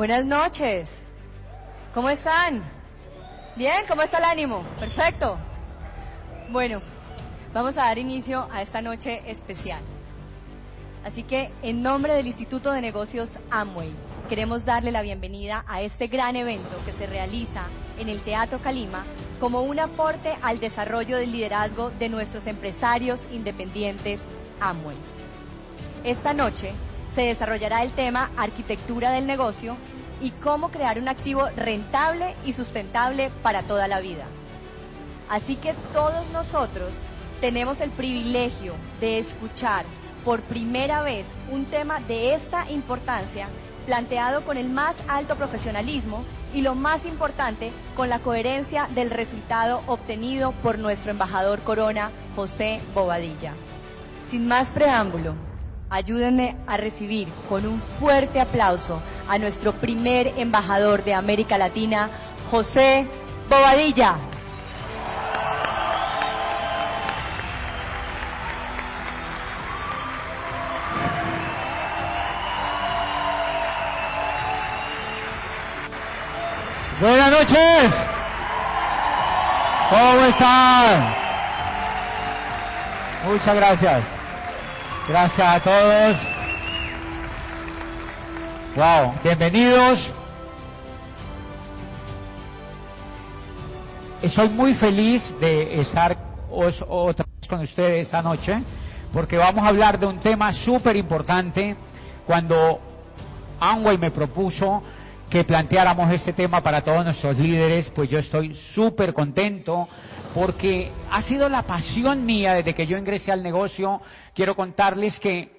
Buenas noches. ¿Cómo están? ¿Bien? ¿Cómo está el ánimo? Perfecto. Bueno, vamos a dar inicio a esta noche especial. Así que, en nombre del Instituto de Negocios Amway, queremos darle la bienvenida a este gran evento que se realiza en el Teatro Calima como un aporte al desarrollo del liderazgo de nuestros empresarios independientes Amway. Esta noche se desarrollará el tema Arquitectura del negocio y cómo crear un activo rentable y sustentable para toda la vida. Así que todos nosotros tenemos el privilegio de escuchar por primera vez un tema de esta importancia planteado con el más alto profesionalismo y lo más importante, con la coherencia del resultado obtenido por nuestro embajador Corona, José Bobadilla. Sin más preámbulo, ayúdenme a recibir con un fuerte aplauso a nuestro primer embajador de América Latina, José Bobadilla. Buenas noches. ¿Cómo están? Muchas gracias. Gracias a todos. Wow, bienvenidos. Soy muy feliz de estar otra vez con ustedes esta noche porque vamos a hablar de un tema súper importante. Cuando Amway me propuso que planteáramos este tema para todos nuestros líderes, pues yo estoy súper contento porque ha sido la pasión mía desde que yo ingresé al negocio. Quiero contarles que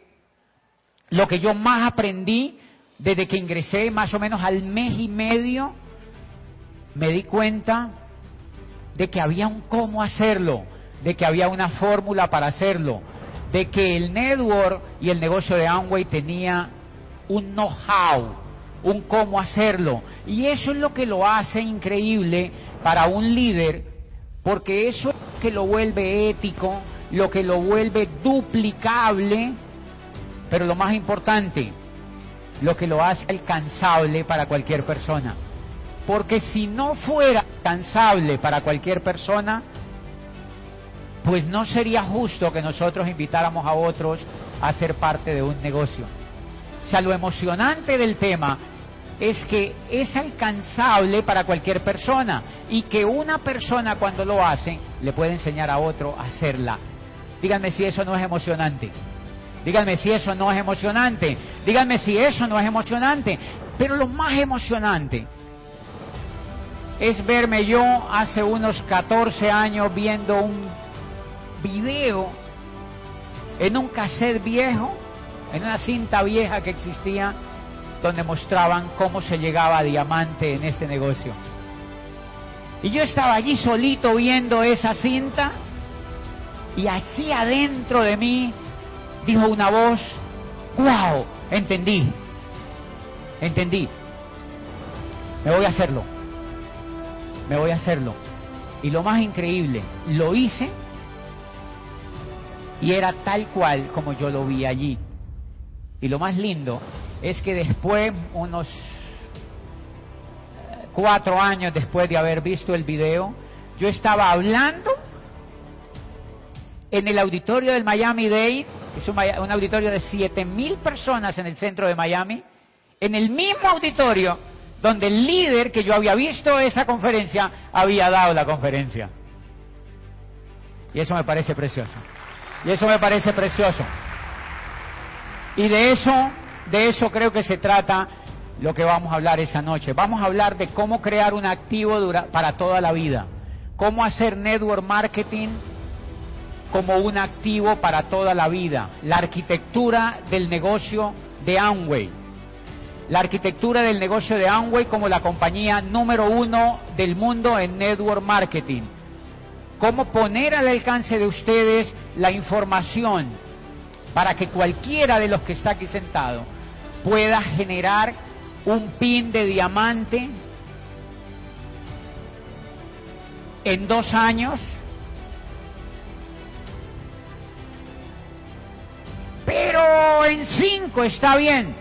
lo que yo más aprendí desde que ingresé, más o menos al mes y medio, me di cuenta de que había un cómo hacerlo, de que había una fórmula para hacerlo, de que el network y el negocio de Amway tenía un know-how, un cómo hacerlo. Y eso es lo que lo hace increíble para un líder, porque eso es lo que lo vuelve ético, lo que lo vuelve duplicable, pero lo más importante, lo que lo hace alcanzable para cualquier persona. Porque si no fuera alcanzable para cualquier persona, pues no sería justo que nosotros invitáramos a otros a ser parte de un negocio. O sea, lo emocionante del tema es que es alcanzable para cualquier persona y que una persona cuando lo hace le puede enseñar a otro a hacerla. Díganme si eso no es emocionante. Díganme si eso no es emocionante. Díganme si eso no es emocionante. Pero lo más emocionante es verme yo hace unos 14 años viendo un video en un cassette viejo, en una cinta vieja que existía, donde mostraban cómo se llegaba a diamante en este negocio. Y yo estaba allí solito viendo esa cinta y aquí adentro de mí dijo una voz, wow, entendí, entendí, me voy a hacerlo, me voy a hacerlo. Y lo más increíble, lo hice y era tal cual como yo lo vi allí. Y lo más lindo es que después, unos eh, cuatro años después de haber visto el video, yo estaba hablando en el auditorio del Miami Dade, es un, un auditorio de siete mil personas en el centro de Miami, en el mismo auditorio donde el líder que yo había visto esa conferencia había dado la conferencia. Y eso me parece precioso. Y eso me parece precioso. Y de eso, de eso creo que se trata lo que vamos a hablar esa noche. Vamos a hablar de cómo crear un activo dura- para toda la vida. Cómo hacer network marketing como un activo para toda la vida. La arquitectura del negocio de Amway. La arquitectura del negocio de Amway como la compañía número uno del mundo en network marketing. Cómo poner al alcance de ustedes la información para que cualquiera de los que está aquí sentado pueda generar un pin de diamante en dos años. Pero en cinco está bien.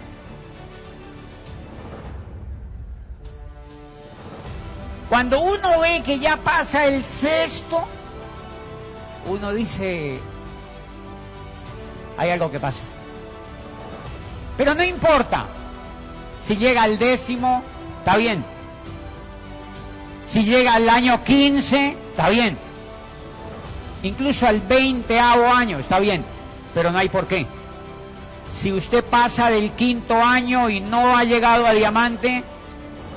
Cuando uno ve que ya pasa el sexto, uno dice, hay algo que pasa. Pero no importa. Si llega al décimo, está bien. Si llega al año 15, está bien. Incluso al veinteavo año, está bien. Pero no hay por qué. Si usted pasa del quinto año y no ha llegado a diamante,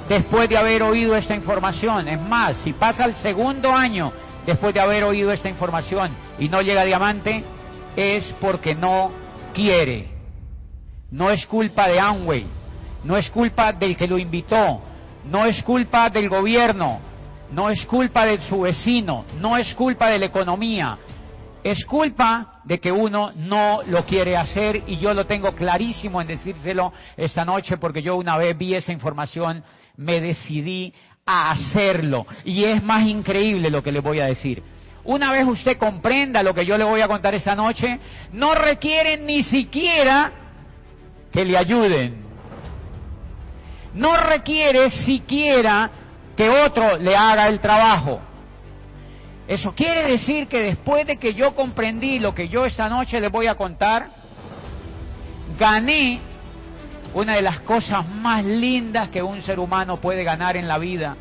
después de haber oído esta información, es más, si pasa el segundo año después de haber oído esta información y no llega a diamante, es porque no quiere. No es culpa de Amway, no es culpa del que lo invitó, no es culpa del gobierno, no es culpa de su vecino, no es culpa de la economía, es culpa de que uno no lo quiere hacer y yo lo tengo clarísimo en decírselo esta noche porque yo una vez vi esa información, me decidí a hacerlo y es más increíble lo que le voy a decir. Una vez usted comprenda lo que yo le voy a contar esta noche, no requiere ni siquiera que le ayuden. No requiere siquiera que otro le haga el trabajo. Eso quiere decir que después de que yo comprendí lo que yo esta noche le voy a contar, gané una de las cosas más lindas que un ser humano puede ganar en la vida,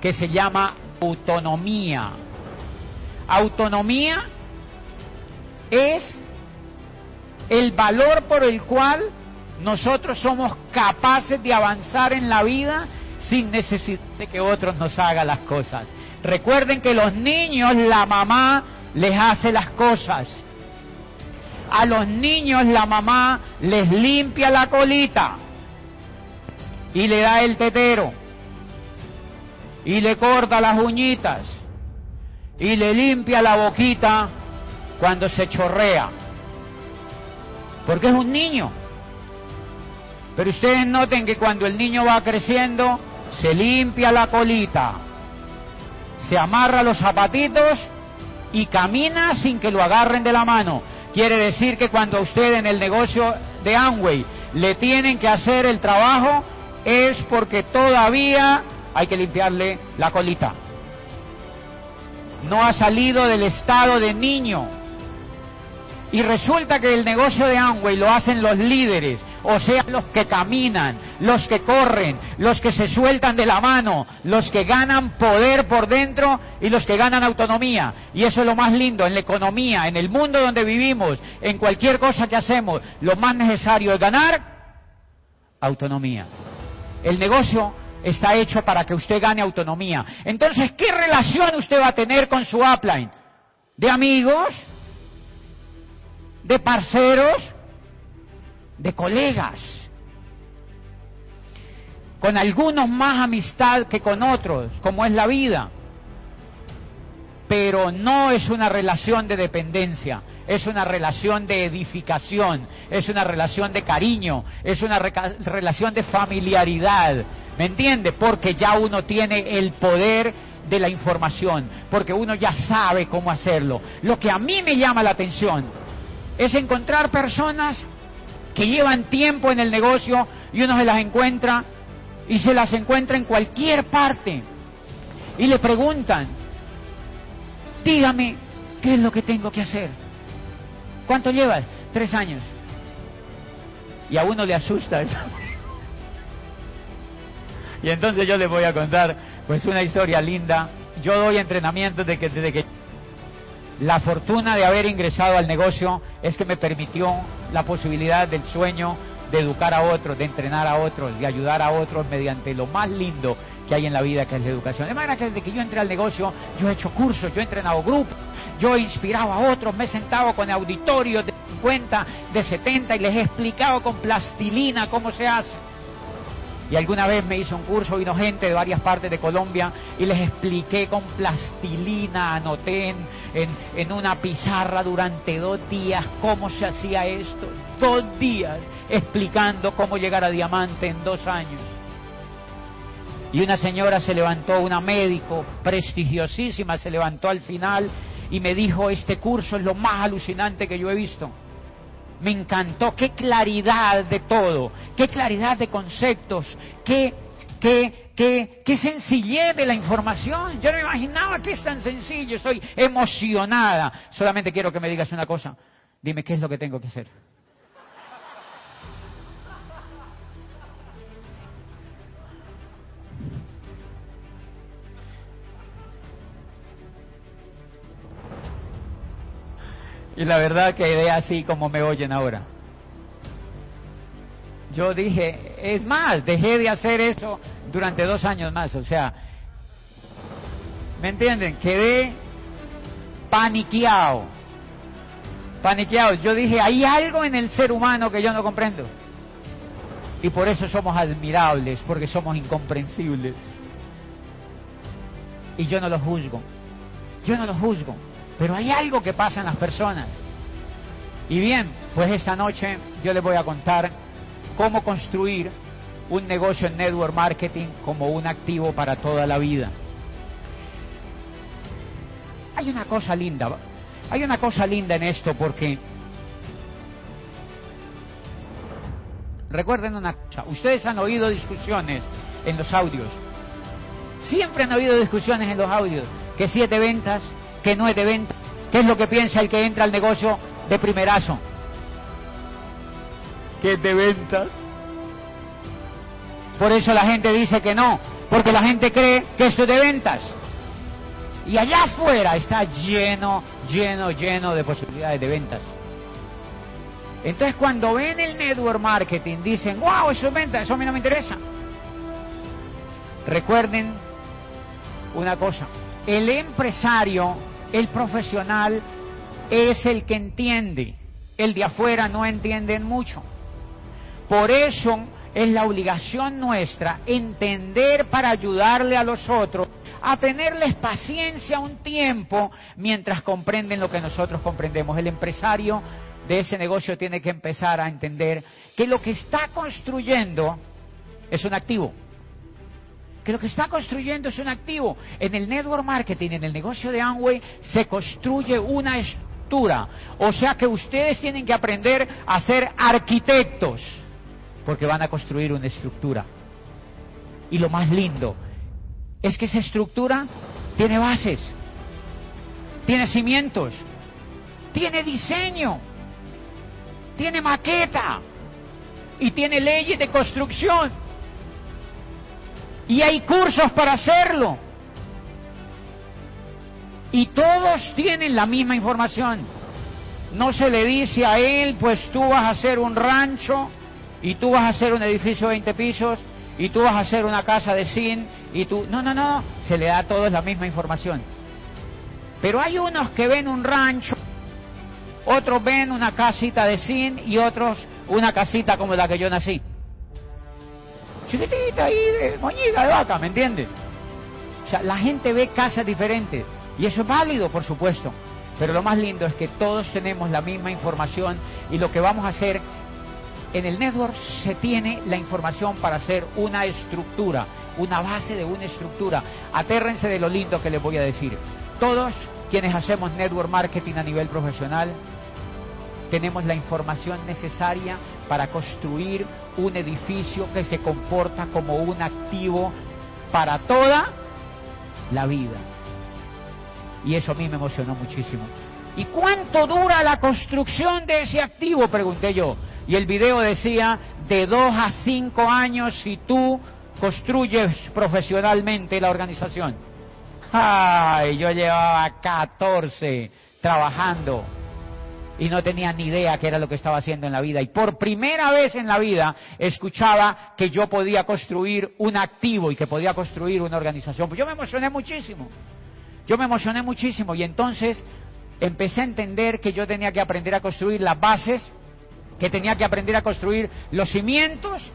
que se llama autonomía. Autonomía es el valor por el cual nosotros somos capaces de avanzar en la vida sin necesidad de que otros nos hagan las cosas. Recuerden que los niños la mamá les hace las cosas. A los niños la mamá les limpia la colita y le da el tetero y le corta las uñitas y le limpia la boquita cuando se chorrea. Porque es un niño. Pero ustedes noten que cuando el niño va creciendo, se limpia la colita, se amarra los zapatitos y camina sin que lo agarren de la mano. Quiere decir que cuando usted en el negocio de Amway le tienen que hacer el trabajo es porque todavía hay que limpiarle la colita. No ha salido del estado de niño. Y resulta que el negocio de Amway lo hacen los líderes, o sea, los que caminan, los que corren, los que se sueltan de la mano, los que ganan poder por dentro y los que ganan autonomía. Y eso es lo más lindo en la economía, en el mundo donde vivimos, en cualquier cosa que hacemos, lo más necesario es ganar autonomía. El negocio está hecho para que usted gane autonomía. Entonces, ¿qué relación usted va a tener con su upline? ¿De amigos? ¿De parceros? de colegas, con algunos más amistad que con otros, como es la vida. Pero no es una relación de dependencia, es una relación de edificación, es una relación de cariño, es una relación de familiaridad. ¿Me entiende? Porque ya uno tiene el poder de la información, porque uno ya sabe cómo hacerlo. Lo que a mí me llama la atención es encontrar personas que llevan tiempo en el negocio y uno se las encuentra y se las encuentra en cualquier parte. Y le preguntan, dígame, ¿qué es lo que tengo que hacer? ¿Cuánto llevas? Tres años. Y a uno le asusta eso. Y entonces yo le voy a contar pues una historia linda. Yo doy entrenamiento de que, desde que la fortuna de haber ingresado al negocio es que me permitió la posibilidad del sueño de educar a otros, de entrenar a otros, de ayudar a otros mediante lo más lindo que hay en la vida, que es la educación. De manera que desde que yo entré al negocio, yo he hecho cursos, yo he entrenado grupos, yo he inspirado a otros, me he sentado con auditorios de 50, de 70 y les he explicado con plastilina cómo se hace. Y alguna vez me hizo un curso, vino gente de varias partes de Colombia y les expliqué con plastilina, anoté en, en, una pizarra durante dos días cómo se hacía esto. Dos días explicando cómo llegar a diamante en dos años. Y una señora se levantó, una médico prestigiosísima, se levantó al final y me dijo, este curso es lo más alucinante que yo he visto me encantó, qué claridad de todo, qué claridad de conceptos, qué qué, qué, qué sencillez de la información. Yo no me imaginaba que es tan sencillo. Estoy emocionada. Solamente quiero que me digas una cosa. Dime qué es lo que tengo que hacer. Y la verdad que quedé así como me oyen ahora. Yo dije, es más, dejé de hacer eso durante dos años más. O sea, ¿me entienden? Quedé paniqueado. Paniqueado. Yo dije, hay algo en el ser humano que yo no comprendo. Y por eso somos admirables, porque somos incomprensibles. Y yo no lo juzgo. Yo no lo juzgo. Pero hay algo que pasa en las personas. Y bien, pues esta noche yo les voy a contar cómo construir un negocio en network marketing como un activo para toda la vida. Hay una cosa linda, hay una cosa linda en esto porque recuerden una cosa, ustedes han oído discusiones en los audios, siempre han oído discusiones en los audios, que siete ventas, que no es de venta. ¿Qué es lo que piensa el que entra al negocio de primerazo? Que es de venta. Por eso la gente dice que no, porque la gente cree que esto es de ventas. Y allá afuera está lleno, lleno, lleno de posibilidades de ventas. Entonces cuando ven el network marketing dicen, wow, eso es venta, eso a mí no me interesa. Recuerden una cosa, el empresario el profesional es el que entiende. El de afuera no entiende mucho. Por eso es la obligación nuestra entender para ayudarle a los otros a tenerles paciencia un tiempo mientras comprenden lo que nosotros comprendemos. El empresario de ese negocio tiene que empezar a entender que lo que está construyendo es un activo que lo que está construyendo es un activo. En el network marketing, en el negocio de Amway, se construye una estructura. O sea que ustedes tienen que aprender a ser arquitectos, porque van a construir una estructura. Y lo más lindo es que esa estructura tiene bases, tiene cimientos, tiene diseño, tiene maqueta y tiene leyes de construcción. Y hay cursos para hacerlo. Y todos tienen la misma información. No se le dice a él, pues tú vas a hacer un rancho y tú vas a hacer un edificio de 20 pisos y tú vas a hacer una casa de zinc y tú... No, no, no, se le da a todos la misma información. Pero hay unos que ven un rancho, otros ven una casita de zinc y otros una casita como la que yo nací chiquitita de moñiga de vaca, ¿me entiendes? O sea, la gente ve casas diferentes y eso es válido, por supuesto. Pero lo más lindo es que todos tenemos la misma información y lo que vamos a hacer en el network se tiene la información para hacer una estructura, una base de una estructura. Atérrense de lo lindo que les voy a decir. Todos quienes hacemos network marketing a nivel profesional tenemos la información necesaria para construir un edificio que se comporta como un activo para toda la vida. Y eso a mí me emocionó muchísimo. ¿Y cuánto dura la construcción de ese activo? Pregunté yo. Y el video decía, de dos a cinco años si tú construyes profesionalmente la organización. Ay, yo llevaba 14 trabajando y no tenía ni idea qué era lo que estaba haciendo en la vida. Y por primera vez en la vida escuchaba que yo podía construir un activo y que podía construir una organización. Pues yo me emocioné muchísimo. Yo me emocioné muchísimo y entonces empecé a entender que yo tenía que aprender a construir las bases, que tenía que aprender a construir los cimientos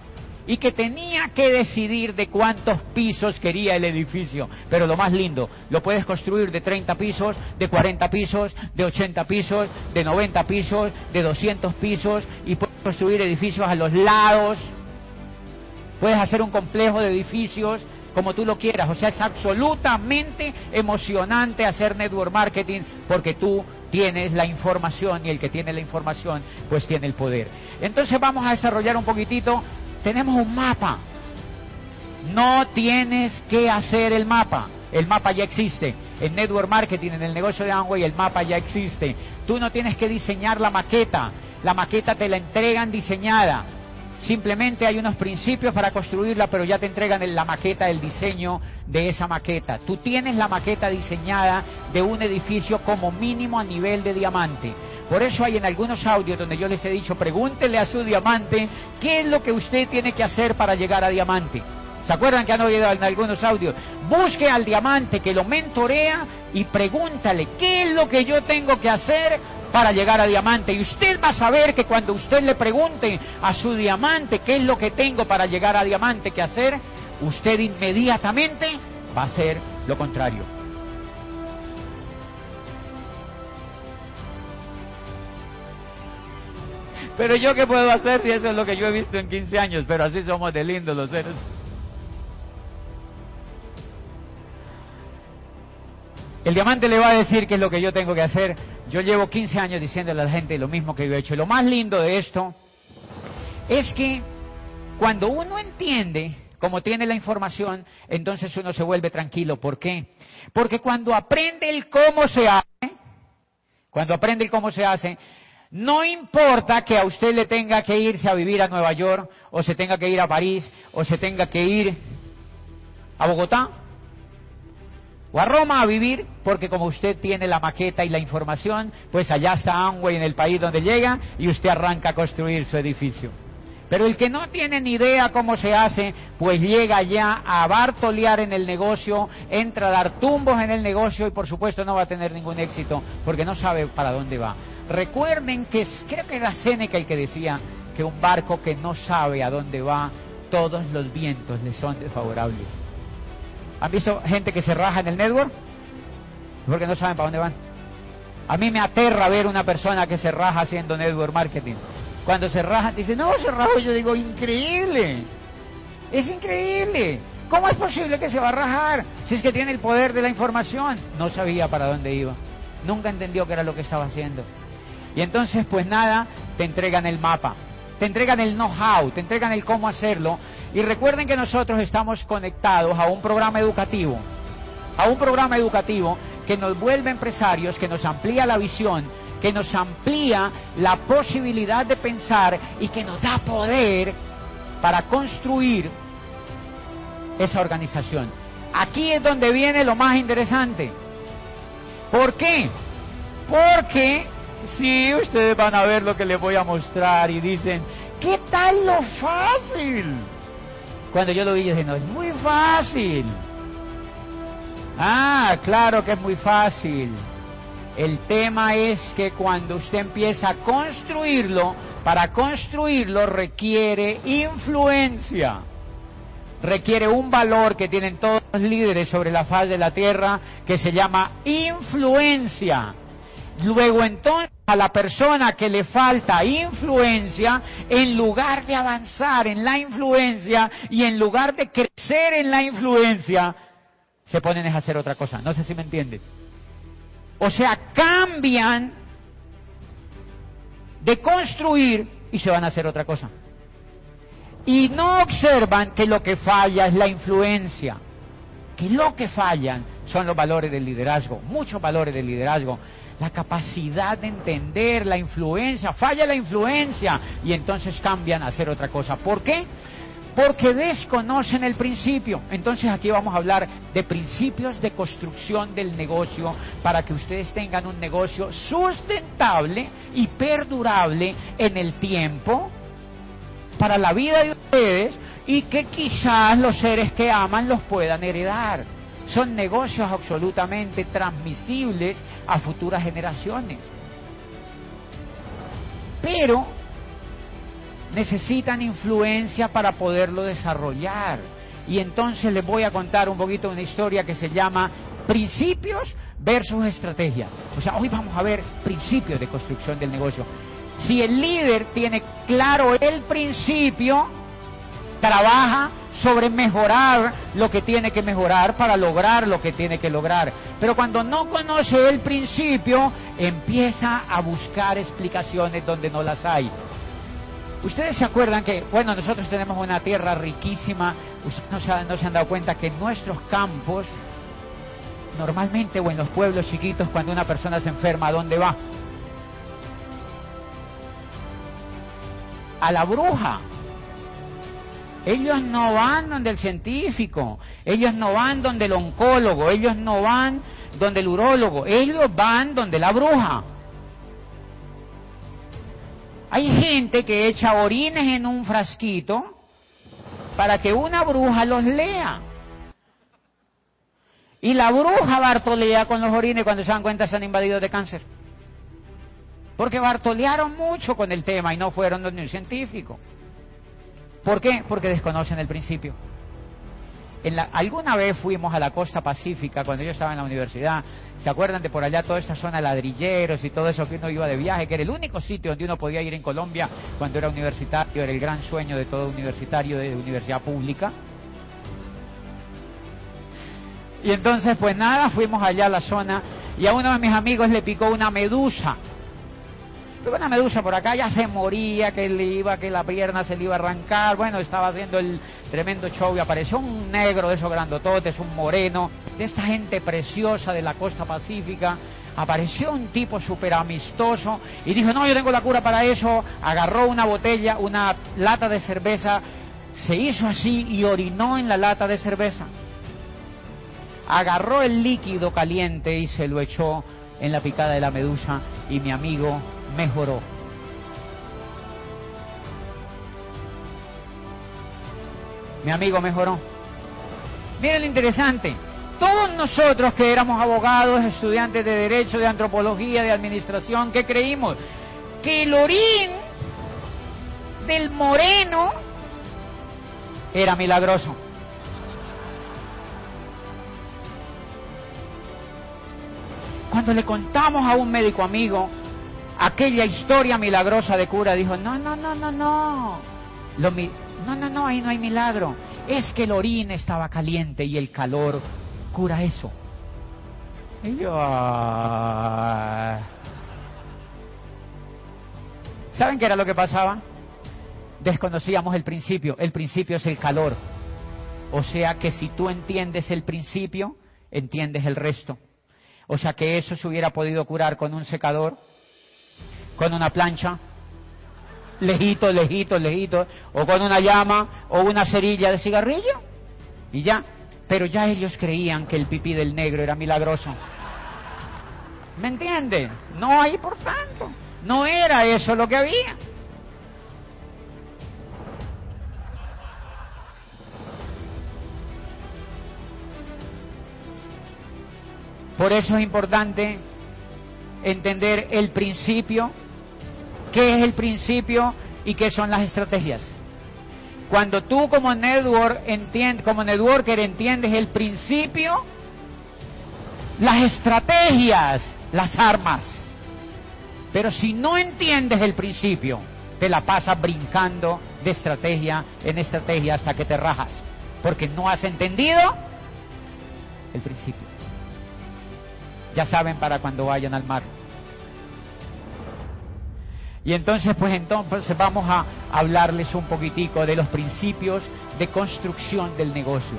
y que tenía que decidir de cuántos pisos quería el edificio. Pero lo más lindo, lo puedes construir de 30 pisos, de 40 pisos, de 80 pisos, de 90 pisos, de 200 pisos y puedes construir edificios a los lados. Puedes hacer un complejo de edificios como tú lo quieras. O sea, es absolutamente emocionante hacer network marketing porque tú tienes la información y el que tiene la información pues tiene el poder. Entonces vamos a desarrollar un poquitito tenemos un mapa. No tienes que hacer el mapa. El mapa ya existe. En Network Marketing, en el negocio de Amway, el mapa ya existe. Tú no tienes que diseñar la maqueta. La maqueta te la entregan diseñada. Simplemente hay unos principios para construirla, pero ya te entregan la maqueta, el diseño de esa maqueta. Tú tienes la maqueta diseñada de un edificio como mínimo a nivel de diamante. Por eso hay en algunos audios donde yo les he dicho, pregúntele a su diamante qué es lo que usted tiene que hacer para llegar a diamante. ¿Se acuerdan que han oído en algunos audios? Busque al diamante que lo mentorea y pregúntale qué es lo que yo tengo que hacer para llegar a diamante. Y usted va a saber que cuando usted le pregunte a su diamante qué es lo que tengo para llegar a diamante que hacer, usted inmediatamente va a hacer lo contrario. Pero yo qué puedo hacer si eso es lo que yo he visto en 15 años, pero así somos de lindos los seres. El diamante le va a decir qué es lo que yo tengo que hacer. Yo llevo 15 años diciéndole a la gente lo mismo que yo he hecho. Y lo más lindo de esto es que cuando uno entiende cómo tiene la información, entonces uno se vuelve tranquilo. ¿Por qué? Porque cuando aprende el cómo se hace, cuando aprende el cómo se hace, no importa que a usted le tenga que irse a vivir a Nueva York, o se tenga que ir a París, o se tenga que ir a Bogotá, o a Roma a vivir, porque como usted tiene la maqueta y la información, pues allá está Amway en el país donde llega y usted arranca a construir su edificio. Pero el que no tiene ni idea cómo se hace, pues llega ya a bartolear en el negocio, entra a dar tumbos en el negocio y por supuesto no va a tener ningún éxito porque no sabe para dónde va. Recuerden que creo que era Seneca el que decía que un barco que no sabe a dónde va, todos los vientos le son desfavorables. ¿Han visto gente que se raja en el network? Porque no saben para dónde van. A mí me aterra ver una persona que se raja haciendo network marketing. Cuando se raja, dice, no, se rajo. Yo digo, increíble. Es increíble. ¿Cómo es posible que se va a rajar? Si es que tiene el poder de la información. No sabía para dónde iba. Nunca entendió qué era lo que estaba haciendo. Y entonces, pues nada, te entregan el mapa te entregan el know-how, te entregan el cómo hacerlo. Y recuerden que nosotros estamos conectados a un programa educativo, a un programa educativo que nos vuelve empresarios, que nos amplía la visión, que nos amplía la posibilidad de pensar y que nos da poder para construir esa organización. Aquí es donde viene lo más interesante. ¿Por qué? Porque Sí, ustedes van a ver lo que les voy a mostrar y dicen, ¿qué tal lo fácil? Cuando yo lo vi, yo dije, no, es muy fácil. Ah, claro que es muy fácil. El tema es que cuando usted empieza a construirlo, para construirlo requiere influencia. Requiere un valor que tienen todos los líderes sobre la faz de la tierra que se llama influencia. Luego entonces a la persona que le falta influencia, en lugar de avanzar en la influencia y en lugar de crecer en la influencia, se ponen a hacer otra cosa. No sé si me entienden. O sea, cambian de construir y se van a hacer otra cosa. Y no observan que lo que falla es la influencia, que lo que fallan son los valores del liderazgo, muchos valores del liderazgo la capacidad de entender la influencia, falla la influencia y entonces cambian a hacer otra cosa. ¿Por qué? Porque desconocen el principio. Entonces aquí vamos a hablar de principios de construcción del negocio para que ustedes tengan un negocio sustentable y perdurable en el tiempo para la vida de ustedes y que quizás los seres que aman los puedan heredar. Son negocios absolutamente transmisibles a futuras generaciones. Pero necesitan influencia para poderlo desarrollar. Y entonces les voy a contar un poquito una historia que se llama principios versus estrategia. O sea, hoy vamos a ver principios de construcción del negocio. Si el líder tiene claro el principio, trabaja sobre mejorar lo que tiene que mejorar para lograr lo que tiene que lograr. Pero cuando no conoce el principio, empieza a buscar explicaciones donde no las hay. Ustedes se acuerdan que, bueno, nosotros tenemos una tierra riquísima, ustedes no se, han, no se han dado cuenta que en nuestros campos, normalmente o en los pueblos chiquitos, cuando una persona se enferma, ¿a dónde va? A la bruja. Ellos no van donde el científico, ellos no van donde el oncólogo, ellos no van donde el urólogo, ellos van donde la bruja. Hay gente que echa orines en un frasquito para que una bruja los lea. Y la bruja bartolea con los orines cuando se dan cuenta se han invadido de cáncer. Porque bartolearon mucho con el tema y no fueron donde un científico. ¿Por qué? Porque desconocen el principio. En la, alguna vez fuimos a la costa pacífica cuando yo estaba en la universidad. ¿Se acuerdan de por allá toda esa zona ladrilleros y todo eso que uno iba de viaje? Que era el único sitio donde uno podía ir en Colombia cuando era universitario, era el gran sueño de todo universitario de universidad pública. Y entonces, pues nada, fuimos allá a la zona y a uno de mis amigos le picó una medusa. Luego una medusa por acá ya se moría, que le iba, que la pierna se le iba a arrancar. Bueno, estaba haciendo el tremendo show y apareció un negro de esos grandototes, un moreno, de esta gente preciosa de la costa pacífica. Apareció un tipo súper amistoso y dijo, no, yo tengo la cura para eso. Agarró una botella, una lata de cerveza, se hizo así y orinó en la lata de cerveza. Agarró el líquido caliente y se lo echó en la picada de la medusa y mi amigo mejoró. Mi amigo mejoró. Miren lo interesante. Todos nosotros que éramos abogados, estudiantes de derecho, de antropología, de administración, ¿qué creímos? Que el orín del moreno era milagroso. Cuando le contamos a un médico amigo aquella historia milagrosa de cura, dijo, no, no, no, no, no. Lo no, no, no, ahí no hay milagro. Es que el orín estaba caliente y el calor cura eso. Y yo... Ah". ¿Saben qué era lo que pasaba? Desconocíamos el principio. El principio es el calor. O sea que si tú entiendes el principio, entiendes el resto. O sea que eso se hubiera podido curar con un secador, con una plancha, lejito, lejito, lejito, o con una llama o una cerilla de cigarrillo, y ya. Pero ya ellos creían que el pipí del negro era milagroso. ¿Me entienden? No hay por tanto. No era eso lo que había. Por eso es importante entender el principio, qué es el principio y qué son las estrategias. Cuando tú como network entiendes, como networker entiendes el principio, las estrategias las armas. Pero si no entiendes el principio, te la pasas brincando de estrategia en estrategia hasta que te rajas, porque no has entendido el principio. Ya saben para cuando vayan al mar. Y entonces, pues entonces vamos a hablarles un poquitico de los principios de construcción del negocio.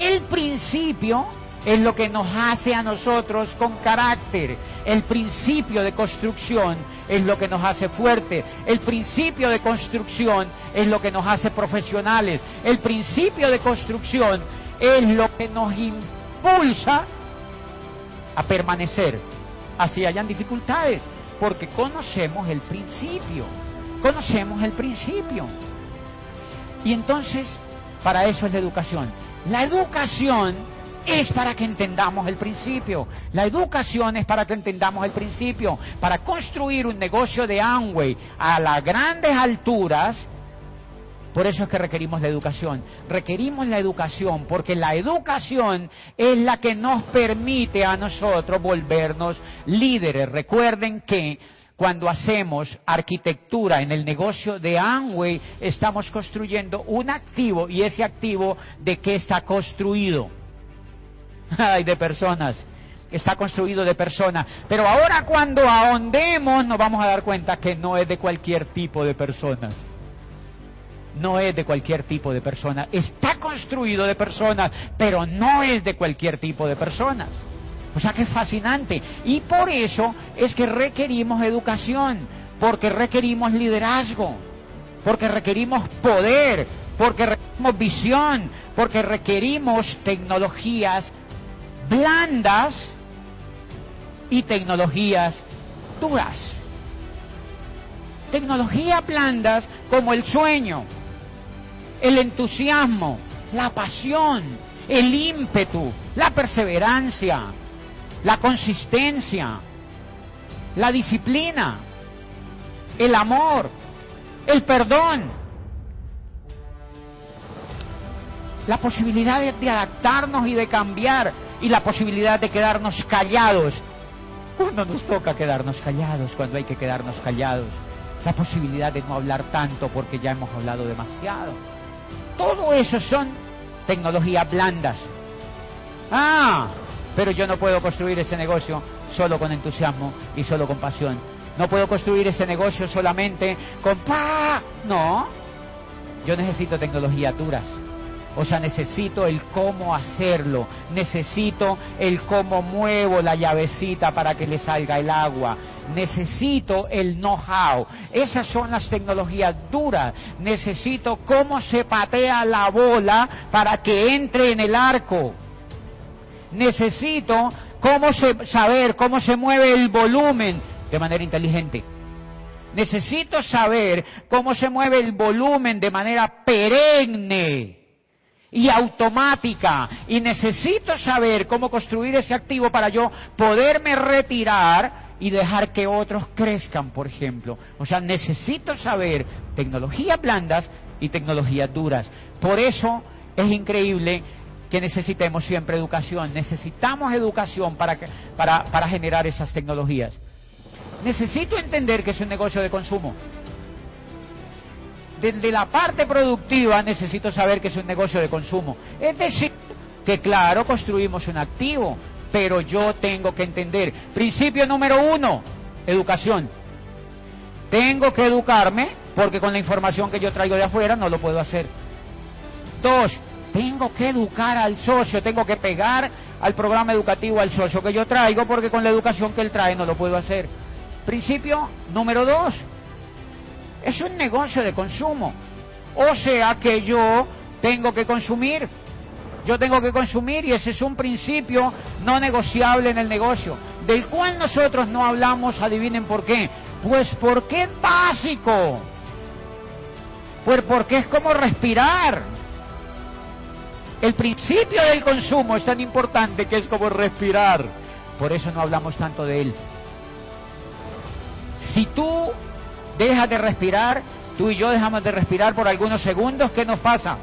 El principio es lo que nos hace a nosotros con carácter. El principio de construcción es lo que nos hace fuerte. El principio de construcción es lo que nos hace profesionales. El principio de construcción es lo que nos impulsa a permanecer, así hayan dificultades, porque conocemos el principio, conocemos el principio. Y entonces, para eso es la educación. La educación es para que entendamos el principio. La educación es para que entendamos el principio. Para construir un negocio de Amway a las grandes alturas, por eso es que requerimos la educación. Requerimos la educación porque la educación es la que nos permite a nosotros volvernos líderes. Recuerden que cuando hacemos arquitectura en el negocio de Amway, estamos construyendo un activo y ese activo de qué está construido. Ay, de personas. Está construido de personas. Pero ahora cuando ahondemos nos vamos a dar cuenta que no es de cualquier tipo de personas no es de cualquier tipo de persona. Está construido de personas, pero no es de cualquier tipo de personas. O sea que es fascinante. Y por eso es que requerimos educación, porque requerimos liderazgo, porque requerimos poder, porque requerimos visión, porque requerimos tecnologías blandas y tecnologías duras. Tecnologías blandas como el sueño, el entusiasmo, la pasión, el ímpetu, la perseverancia, la consistencia, la disciplina, el amor, el perdón, la posibilidad de, adaptarnos y de cambiar y la posibilidad de quedarnos callados cuando nos toca quedarnos callados, cuando hay que quedarnos callados, la posibilidad de no hablar tanto porque ya hemos hablado demasiado. Todo eso son tecnologías blandas. Ah, pero yo no puedo construir ese negocio solo con entusiasmo y solo con pasión. No puedo construir ese negocio solamente con pa. No. Yo necesito tecnologías duras. O sea, necesito el cómo hacerlo, necesito el cómo muevo la llavecita para que le salga el agua, necesito el know-how. Esas son las tecnologías duras. Necesito cómo se patea la bola para que entre en el arco necesito cómo saber cómo se mueve el volumen de manera inteligente. Necesito saber cómo se mueve el volumen de manera perenne y automática. Y necesito saber cómo construir ese activo para yo poderme retirar y dejar que otros crezcan, por ejemplo. O sea, necesito saber tecnologías blandas y tecnologías duras. Por eso es increíble que necesitemos siempre educación. Necesitamos educación para, para, para generar esas tecnologías. Necesito entender que es un negocio de consumo. Desde la parte productiva necesito saber que es un negocio de consumo. Es decir, que claro, construimos un activo, pero yo tengo que entender. Principio número uno, educación. Tengo que educarme porque con la información que yo traigo de afuera no lo puedo hacer. Dos, tengo que educar al socio, tengo que pegar al programa educativo al socio que yo traigo porque con la educación que él trae no lo puedo hacer. Principio número dos, es un negocio de consumo. O sea que yo tengo que consumir, yo tengo que consumir y ese es un principio no negociable en el negocio, del cual nosotros no hablamos, adivinen por qué. Pues porque es básico, pues porque es como respirar. El principio del consumo es tan importante que es como respirar. Por eso no hablamos tanto de él. Si tú dejas de respirar, tú y yo dejamos de respirar por algunos segundos, ¿qué nos pasa?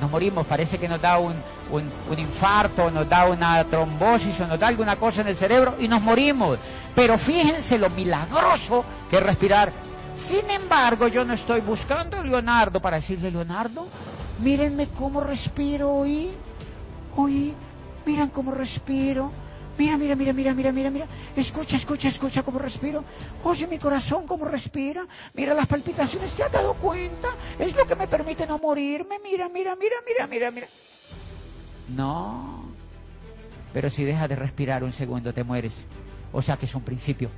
Nos morimos, parece que nos da un, un, infarto, nos da una trombosis o nos da alguna cosa en el cerebro y nos morimos. Pero fíjense lo milagroso que es respirar. Sin embargo, yo no estoy buscando a Leonardo para decirle, Leonardo, Mírenme cómo respiro hoy. Hoy, miren cómo respiro. Mira, mira, mira, mira, mira, mira, mira. Escucha, escucha, escucha cómo respiro. Oye, mi corazón cómo respira. Mira las palpitaciones, ¿te has dado cuenta? Es lo que me permite no morirme. Mira, mira, mira, mira, mira, mira. No. Pero si dejas de respirar un segundo te mueres. O sea que es un principio.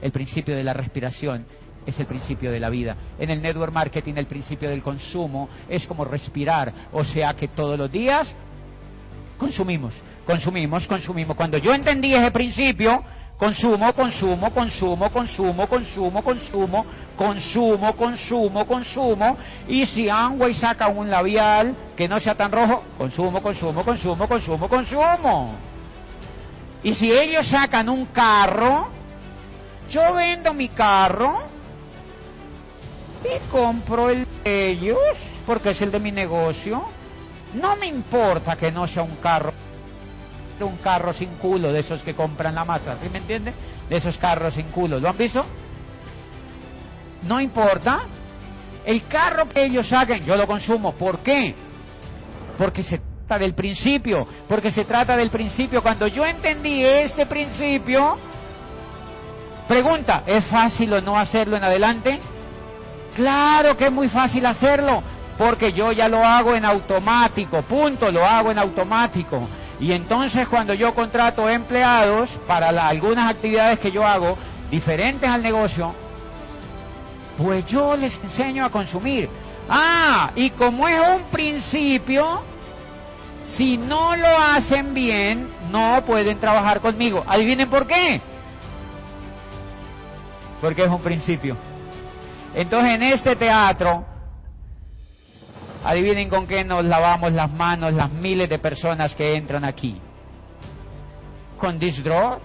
El principio de la respiración es el principio de la vida. En el network marketing el principio del consumo es como respirar, o sea que todos los días consumimos, consumimos, consumimos. Cuando yo entendí ese principio, consumo, consumo, consumo, consumo, consumo, consumo, consumo, consumo, consumo, y si Amway saca un labial que no sea tan rojo, consumo, consumo, consumo, consumo, consumo. Y si ellos sacan un carro, yo vendo mi carro y compro el de ellos porque es el de mi negocio. No me importa que no sea un carro, un carro sin culo de esos que compran la masa, ¿sí me entiende? De esos carros sin culo, ¿lo han visto? No importa. El carro que ellos hagan, yo lo consumo. ¿Por qué? Porque se trata del principio, porque se trata del principio. Cuando yo entendí este principio, pregunta, ¿es fácil o no hacerlo en adelante? Claro que es muy fácil hacerlo, porque yo ya lo hago en automático, punto, lo hago en automático. Y entonces cuando yo contrato empleados para algunas actividades que yo hago, diferentes al negocio, pues yo les enseño a consumir. Ah, y como es un principio, si no lo hacen bien, no pueden trabajar conmigo. Adivinen por qué. Porque es un principio. Entonces en este teatro, adivinen con qué nos lavamos las manos las miles de personas que entran aquí. Con this draw.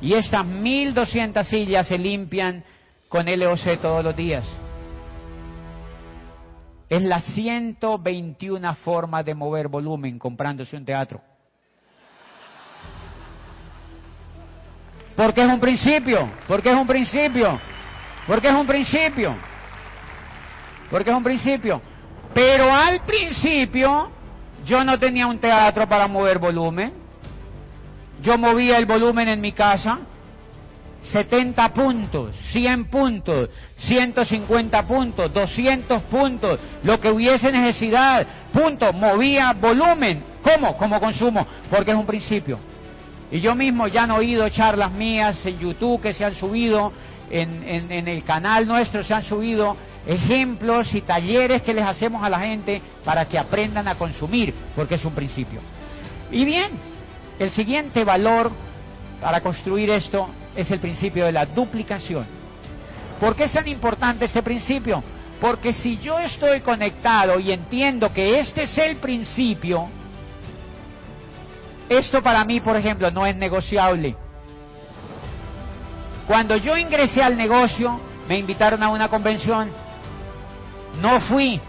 Y estas 1200 sillas se limpian con LOC todos los días. Es la 121 forma de mover volumen comprándose un teatro. Porque es un principio, porque es un principio, porque es un principio, porque es un principio. Pero al principio yo no tenía un teatro para mover volumen. Yo movía el volumen en mi casa 70 puntos, 100 puntos, 150 puntos, 200 puntos, lo que hubiese necesidad, punto, movía volumen. ¿Cómo? Como consumo, porque es un principio. Y yo mismo ya han oído charlas mías en YouTube que se han subido, en, en el canal nuestro se han subido ejemplos y talleres que les hacemos a la gente para que aprendan a consumir, porque es un principio. Y bien, el siguiente valor para construir esto es el principio de la duplicación. ¿Por qué es tan importante este principio? Porque si yo estoy conectado y entiendo que este es el principio, esto para mí, por ejemplo, no es negociable. Cuando yo ingresé al negocio, me invitaron a una convención. No fui,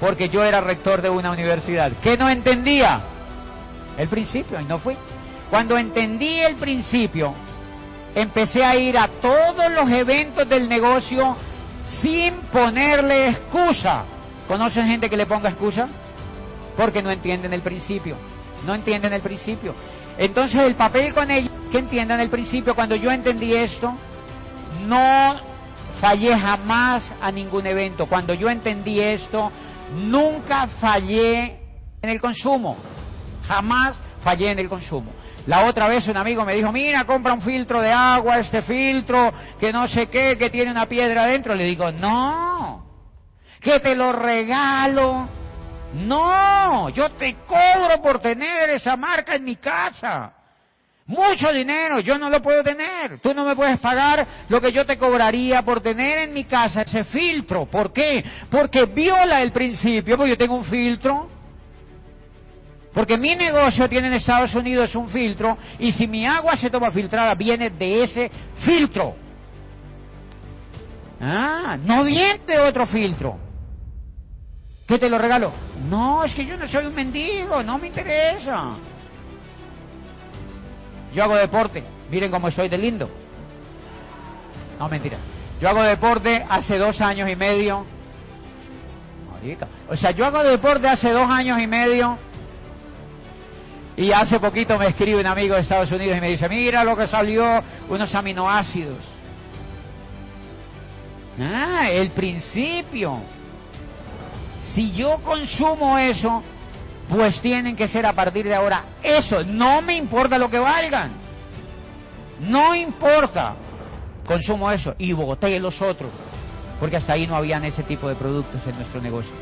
porque yo era rector de una universidad. ¿Qué no entendía? El principio, y no fui. Cuando entendí el principio, empecé a ir a todos los eventos del negocio sin ponerle excusa. ¿Conocen gente que le ponga excusa? Porque no entienden el principio. No entienden el principio. Entonces el papel con ellos, que entiendan el principio, cuando yo entendí esto, no fallé jamás a ningún evento. Cuando yo entendí esto, nunca fallé en el consumo. Jamás fallé en el consumo. La otra vez un amigo me dijo, mira, compra un filtro de agua, este filtro, que no sé qué, que tiene una piedra adentro. Le digo, no, que te lo regalo. No, yo te cobro por tener esa marca en mi casa. Mucho dinero, yo no lo puedo tener. Tú no me puedes pagar lo que yo te cobraría por tener en mi casa ese filtro. ¿Por qué? Porque viola el principio, porque yo tengo un filtro porque mi negocio tiene en Estados Unidos un filtro y si mi agua se toma filtrada viene de ese filtro. Ah, no viene de otro filtro. ¿Qué te lo regalo? No, es que yo no soy un mendigo, no me interesa. Yo hago deporte, miren cómo soy de lindo. No, mentira. Yo hago deporte hace dos años y medio. O sea, yo hago deporte hace dos años y medio y hace poquito me escribe un amigo de Estados Unidos y me dice, mira lo que salió, unos aminoácidos. Ah, el principio. Si yo consumo eso, pues tienen que ser a partir de ahora eso. No me importa lo que valgan. No importa. Consumo eso y boté los otros. Porque hasta ahí no habían ese tipo de productos en nuestro negocio.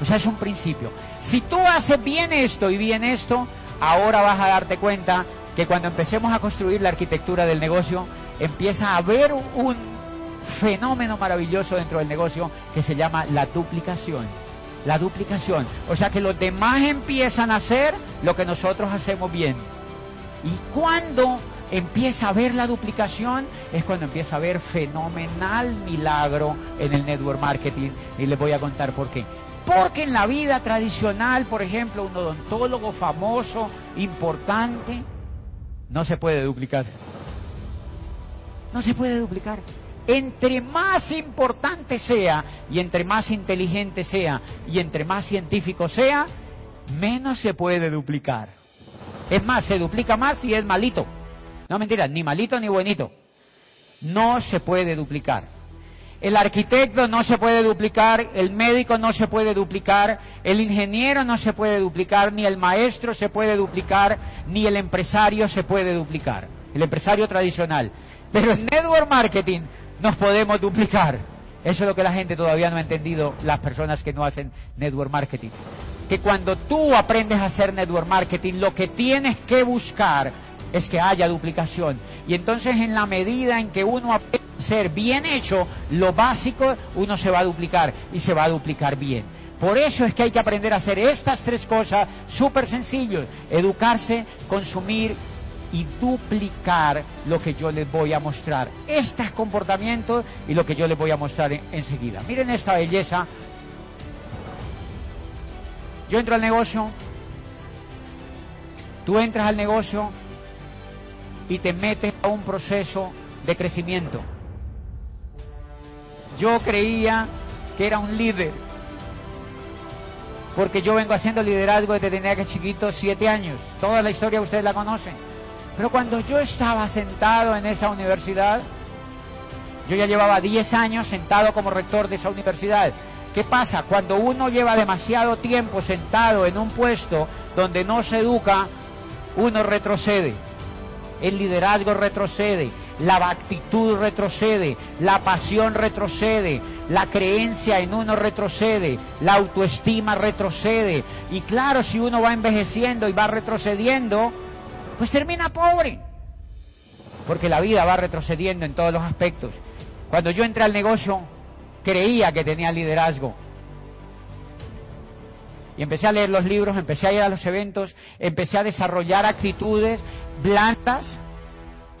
O sea, es un principio. Si tú haces bien esto y bien esto, ahora vas a darte cuenta que cuando empecemos a construir la arquitectura del negocio, empieza a haber un fenómeno maravilloso dentro del negocio que se llama la duplicación. La duplicación. O sea que los demás empiezan a hacer lo que nosotros hacemos bien. Y cuando empieza a haber la duplicación es cuando empieza a haber fenomenal milagro en el network marketing. Y les voy a contar por qué. Porque en la vida tradicional, por ejemplo, un odontólogo famoso, importante, no se puede duplicar. No se puede duplicar. Entre más importante sea y entre más inteligente sea y entre más científico sea, menos se puede duplicar. Es más, se duplica más si es malito. No mentira, ni malito ni buenito. No se puede duplicar. El arquitecto no se puede duplicar, el médico no se puede duplicar, el ingeniero no se puede duplicar, ni el maestro se puede duplicar, ni el empresario se puede duplicar, el empresario tradicional. Pero en network marketing nos podemos duplicar. Eso es lo que la gente todavía no ha entendido, las personas que no hacen network marketing. Que cuando tú aprendes a hacer network marketing, lo que tienes que buscar es que haya duplicación. Y entonces en la medida en que uno aprende a ser bien hecho, lo básico, uno se va a duplicar y se va a duplicar bien. Por eso es que hay que aprender a hacer estas tres cosas súper sencillos. Educarse, consumir y duplicar lo que yo les voy a mostrar. Estos comportamientos y lo que yo les voy a mostrar enseguida. Miren esta belleza. Yo entro al negocio, tú entras al negocio, y te metes a un proceso de crecimiento. Yo creía que era un líder, porque yo vengo haciendo liderazgo desde tenía que chiquito, siete años. Toda la historia ustedes la conocen. Pero cuando yo estaba sentado en esa universidad, yo ya llevaba diez años sentado como rector de esa universidad. ¿Qué pasa? Cuando uno lleva demasiado tiempo sentado en un puesto donde no se educa, uno retrocede el liderazgo retrocede, la actitud retrocede, la pasión retrocede, la creencia en uno retrocede, la autoestima retrocede. Y claro, si uno va envejeciendo y va retrocediendo, pues termina pobre. Porque la vida va retrocediendo en todos los aspectos. Cuando yo entré al negocio, creía que tenía liderazgo. Y empecé a leer los libros, empecé a ir a los eventos, empecé a desarrollar actitudes blandas,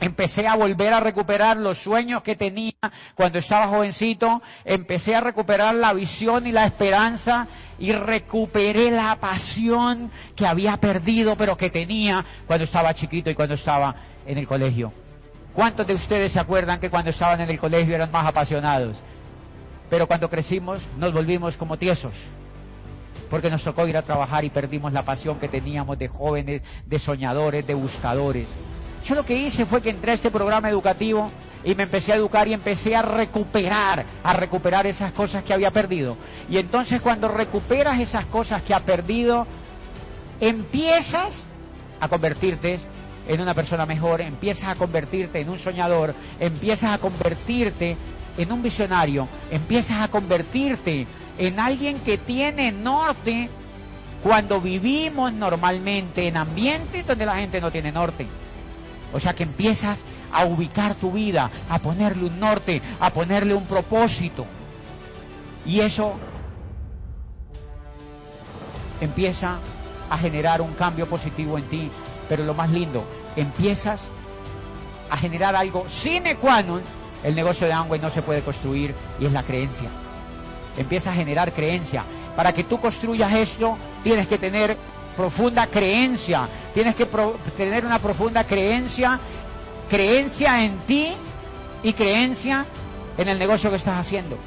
empecé a volver a recuperar los sueños que tenía cuando estaba jovencito, empecé a recuperar la visión y la esperanza y recuperé la pasión que había perdido pero que tenía cuando estaba chiquito y cuando estaba en el colegio. ¿Cuántos de ustedes se acuerdan que cuando estaban en el colegio eran más apasionados? Pero cuando crecimos nos volvimos como tiesos porque nos tocó ir a trabajar y perdimos la pasión que teníamos de jóvenes, de soñadores, de buscadores. Yo lo que hice fue que entré a este programa educativo y me empecé a educar y empecé a recuperar, a recuperar esas cosas que había perdido. Y entonces cuando recuperas esas cosas que has perdido, empiezas a convertirte en una persona mejor, empiezas a convertirte en un soñador, empiezas a convertirte en un visionario, empiezas a convertirte en alguien que tiene norte cuando vivimos normalmente en ambientes donde la gente no tiene norte. O sea que empiezas a ubicar tu vida, a ponerle un norte, a ponerle un propósito. Y eso empieza a generar un cambio positivo en ti. Pero lo más lindo, empiezas a generar algo sine qua non. El negocio de Amway no se puede construir y es la creencia empieza a generar creencia. Para que tú construyas esto, tienes que tener profunda creencia, tienes que tener una profunda creencia, creencia en ti y creencia en el negocio que estás haciendo.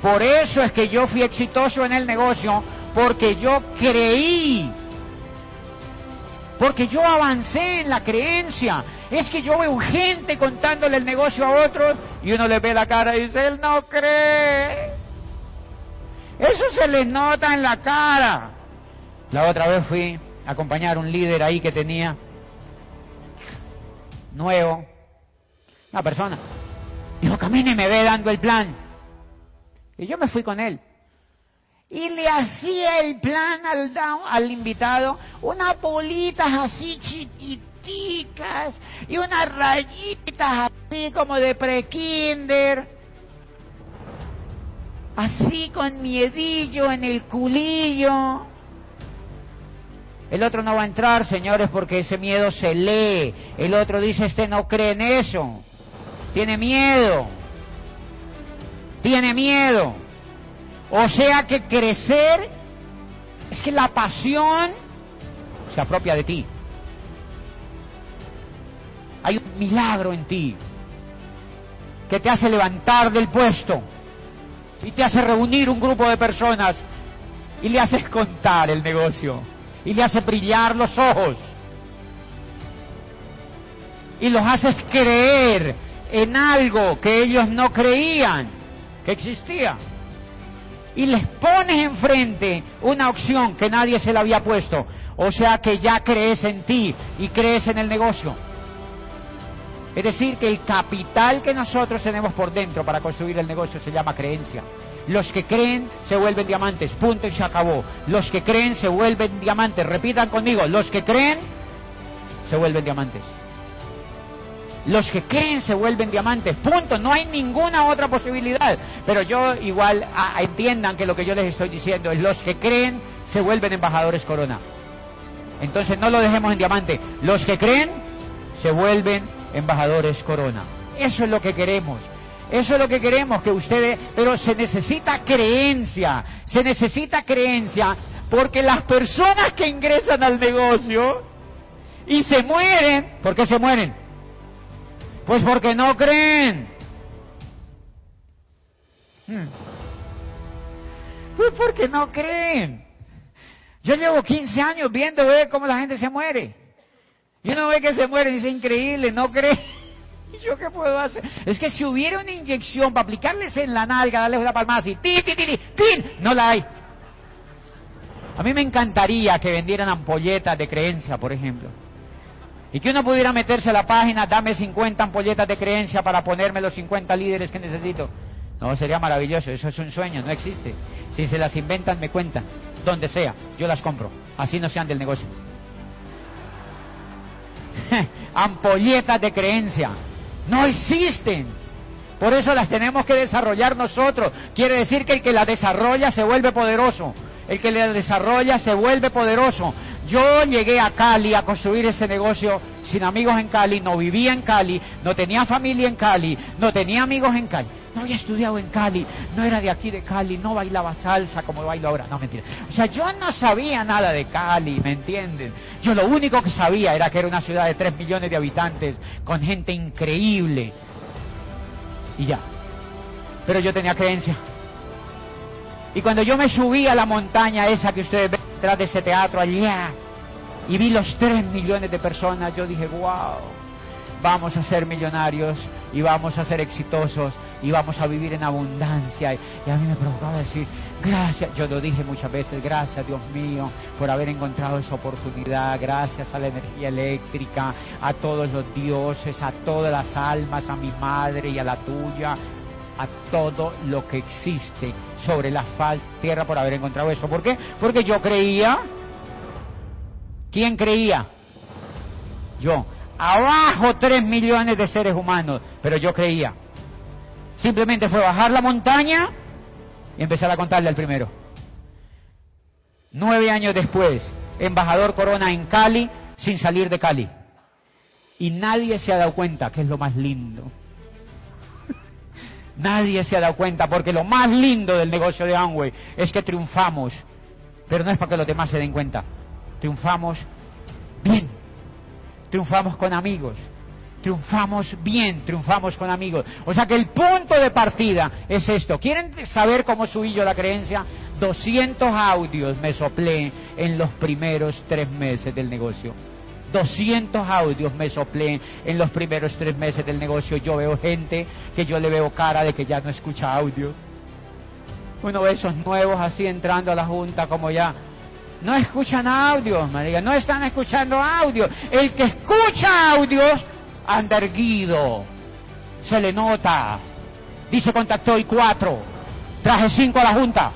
Por eso es que yo fui exitoso en el negocio, porque yo creí, porque yo avancé en la creencia. Es que yo veo gente contándole el negocio a otros y uno le ve la cara y dice, él no cree. Eso se les nota en la cara. La otra vez fui a acompañar a un líder ahí que tenía nuevo, una persona. Dijo, camina y me ve dando el plan. Y yo me fui con él. Y le hacía el plan al, al invitado, unas bolitas así chiquiticas y unas rayitas así como de prekinder así con miedillo en el culillo. El otro no va a entrar, señores, porque ese miedo se lee. El otro dice, este no cree en eso. Tiene miedo. Tiene miedo. O sea que crecer es que la pasión se apropia de ti. Hay un milagro en ti que te hace levantar del puesto y te hace reunir un grupo de personas y le haces contar el negocio y le haces brillar los ojos y los haces creer en algo que ellos no creían que existía. Y les pones enfrente una opción que nadie se la había puesto. O sea que ya crees en ti y crees en el negocio. Es decir, que el capital que nosotros tenemos por dentro para construir el negocio se llama creencia. Los que creen se vuelven diamantes, punto y se acabó. Los que creen se vuelven diamantes. Repitan conmigo, los que creen se vuelven diamantes. Los que creen se vuelven diamantes, punto. No hay ninguna otra posibilidad. Pero yo igual entiendan que lo que yo les estoy diciendo es los que creen se vuelven embajadores corona. Entonces no lo dejemos en diamante. Los que creen se vuelven embajadores corona. Eso es lo que queremos. Eso es lo que queremos que ustedes, pero se necesita creencia, se necesita creencia, porque las personas que ingresan al negocio y se mueren, ¿por qué se mueren? Pues porque no creen. Hmm. Pues porque no creen. Yo llevo 15 años viendo ver cómo la gente se muere. Y uno ve que se muere y dice, increíble, no cree. ¿Y yo qué puedo hacer? Es que si hubiera una inyección para aplicarles en la nalga, darles una palmada así, ti, ti, ti, ti, no la hay. A mí me encantaría que vendieran ampolletas de creencia, por ejemplo. Y que uno pudiera meterse a la página, dame 50 ampolletas de creencia para ponerme los 50 líderes que necesito. No, sería maravilloso, eso es un sueño, no existe. Si se las inventan, me cuentan, donde sea, yo las compro. Así no sean del negocio. ampolletas de creencia. No existen. Por eso las tenemos que desarrollar nosotros. Quiere decir que el que la desarrolla se vuelve poderoso. El que la desarrolla se vuelve poderoso. Yo llegué a Cali a construir ese negocio sin amigos en Cali, no vivía en Cali, no tenía familia en Cali, no tenía amigos en Cali. No había estudiado en Cali, no era de aquí de Cali, no bailaba salsa como bailo ahora. No, mentira. O sea, yo no sabía nada de Cali, ¿me entienden? Yo lo único que sabía era que era una ciudad de 3 millones de habitantes, con gente increíble. Y ya. Pero yo tenía creencia. Y cuando yo me subí a la montaña esa que ustedes ven detrás de ese teatro allá, y vi los 3 millones de personas, yo dije, wow, vamos a ser millonarios y vamos a ser exitosos y vamos a vivir en abundancia. Y a mí me provocaba decir, gracias, yo lo dije muchas veces, gracias Dios mío por haber encontrado esa oportunidad, gracias a la energía eléctrica, a todos los dioses, a todas las almas, a mi madre y a la tuya, a todo lo que existe sobre la tierra por haber encontrado eso. ¿Por qué? Porque yo creía. ¿Quién creía? Yo. Abajo tres millones de seres humanos, pero yo creía. Simplemente fue bajar la montaña y empezar a contarle al primero. Nueve años después, embajador Corona en Cali sin salir de Cali. Y nadie se ha dado cuenta que es lo más lindo. nadie se ha dado cuenta porque lo más lindo del negocio de Amway es que triunfamos. Pero no es para que los demás se den cuenta. Triunfamos bien. Triunfamos con amigos triunfamos bien, triunfamos con amigos. O sea que el punto de partida es esto. ¿Quieren saber cómo subí yo la creencia? 200 audios me soplé en los primeros tres meses del negocio. 200 audios me soplé en los primeros tres meses del negocio. Yo veo gente que yo le veo cara de que ya no escucha audios. Uno ve esos nuevos así entrando a la junta como ya no escuchan audios, María, no están escuchando audios. El que escucha audios anda erguido, se le nota. Dice contactó y cuatro, traje cinco a la Junta,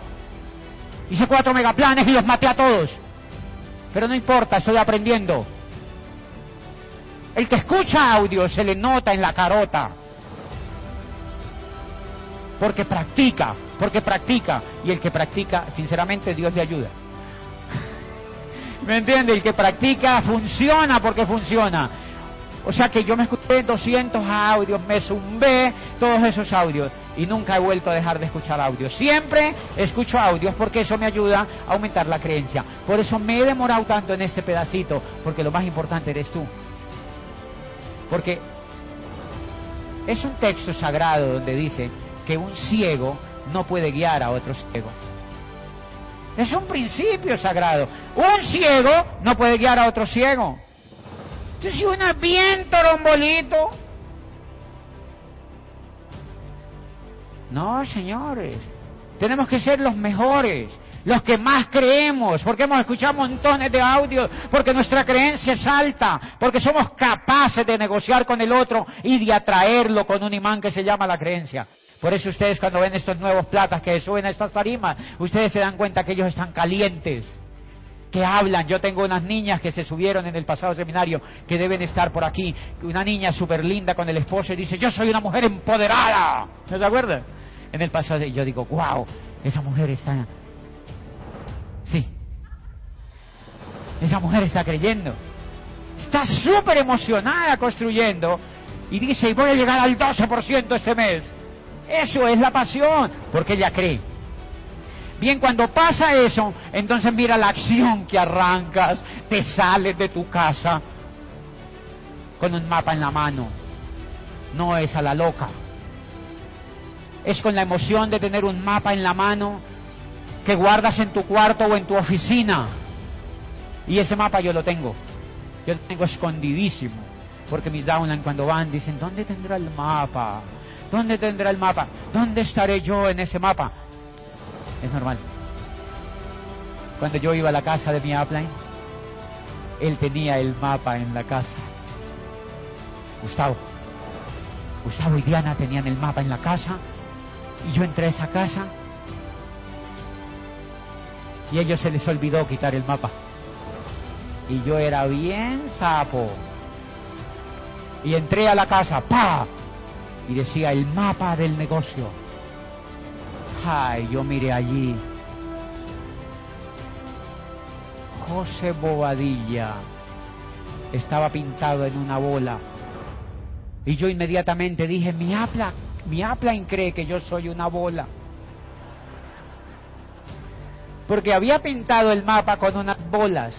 hice cuatro megaplanes y los maté a todos. Pero no importa, estoy aprendiendo. El que escucha audio se le nota en la carota. Porque practica, porque practica. Y el que practica, sinceramente, Dios le ayuda. ¿Me entiende? El que practica funciona porque funciona. O sea que yo me escuché 200 audios, me zumbé todos esos audios y nunca he vuelto a dejar de escuchar audios. Siempre escucho audios porque eso me ayuda a aumentar la creencia. Por eso me he demorado tanto en este pedacito, porque lo más importante eres tú. Porque es un texto sagrado donde dice que un ciego no puede guiar a otro ciego. Es un principio sagrado. Un ciego no puede guiar a otro ciego. Entonces, si es bien torombolito, No, señores. Tenemos que ser los mejores, los que más creemos, porque hemos escuchado montones de audios, porque nuestra creencia es alta, porque somos capaces de negociar con el otro y de atraerlo con un imán que se llama la creencia. Por eso ustedes cuando ven estos nuevos platas que suben a estas tarimas, ustedes se dan cuenta que ellos están calientes, que hablan. Yo tengo unas niñas que se subieron en el pasado seminario que deben estar por aquí. Una niña súper linda con el esposo y dice, yo soy una mujer empoderada. ¿No se acuerdan? En el pasado yo digo, wow, esa mujer está... Sí. Esa mujer está creyendo. Está súper emocionada construyendo y dice, y voy a llegar al 12% este mes. Eso es la pasión, porque ella cree. Bien, cuando pasa eso, entonces mira la acción que arrancas, te sales de tu casa con un mapa en la mano. No es a la loca. Es con la emoción de tener un mapa en la mano que guardas en tu cuarto o en tu oficina. Y ese mapa yo lo tengo. Yo lo tengo escondidísimo. Porque mis downline cuando van dicen, ¿dónde tendrá el mapa? ¿Dónde tendrá el mapa? ¿Dónde estaré yo en ese mapa? Es normal. Cuando yo iba a la casa de mi upline, él tenía el mapa en la casa. Gustavo. Gustavo y Diana tenían el mapa en la casa. Y yo entré a esa casa. Y a ellos se les olvidó quitar el mapa. Y yo era bien sapo. Y entré a la casa. ¡Pa! Y decía el mapa del negocio. Ay, yo miré allí. José Bobadilla estaba pintado en una bola. Y yo inmediatamente dije, mi apla, mi upline cree que yo soy una bola. Porque había pintado el mapa con unas bolas.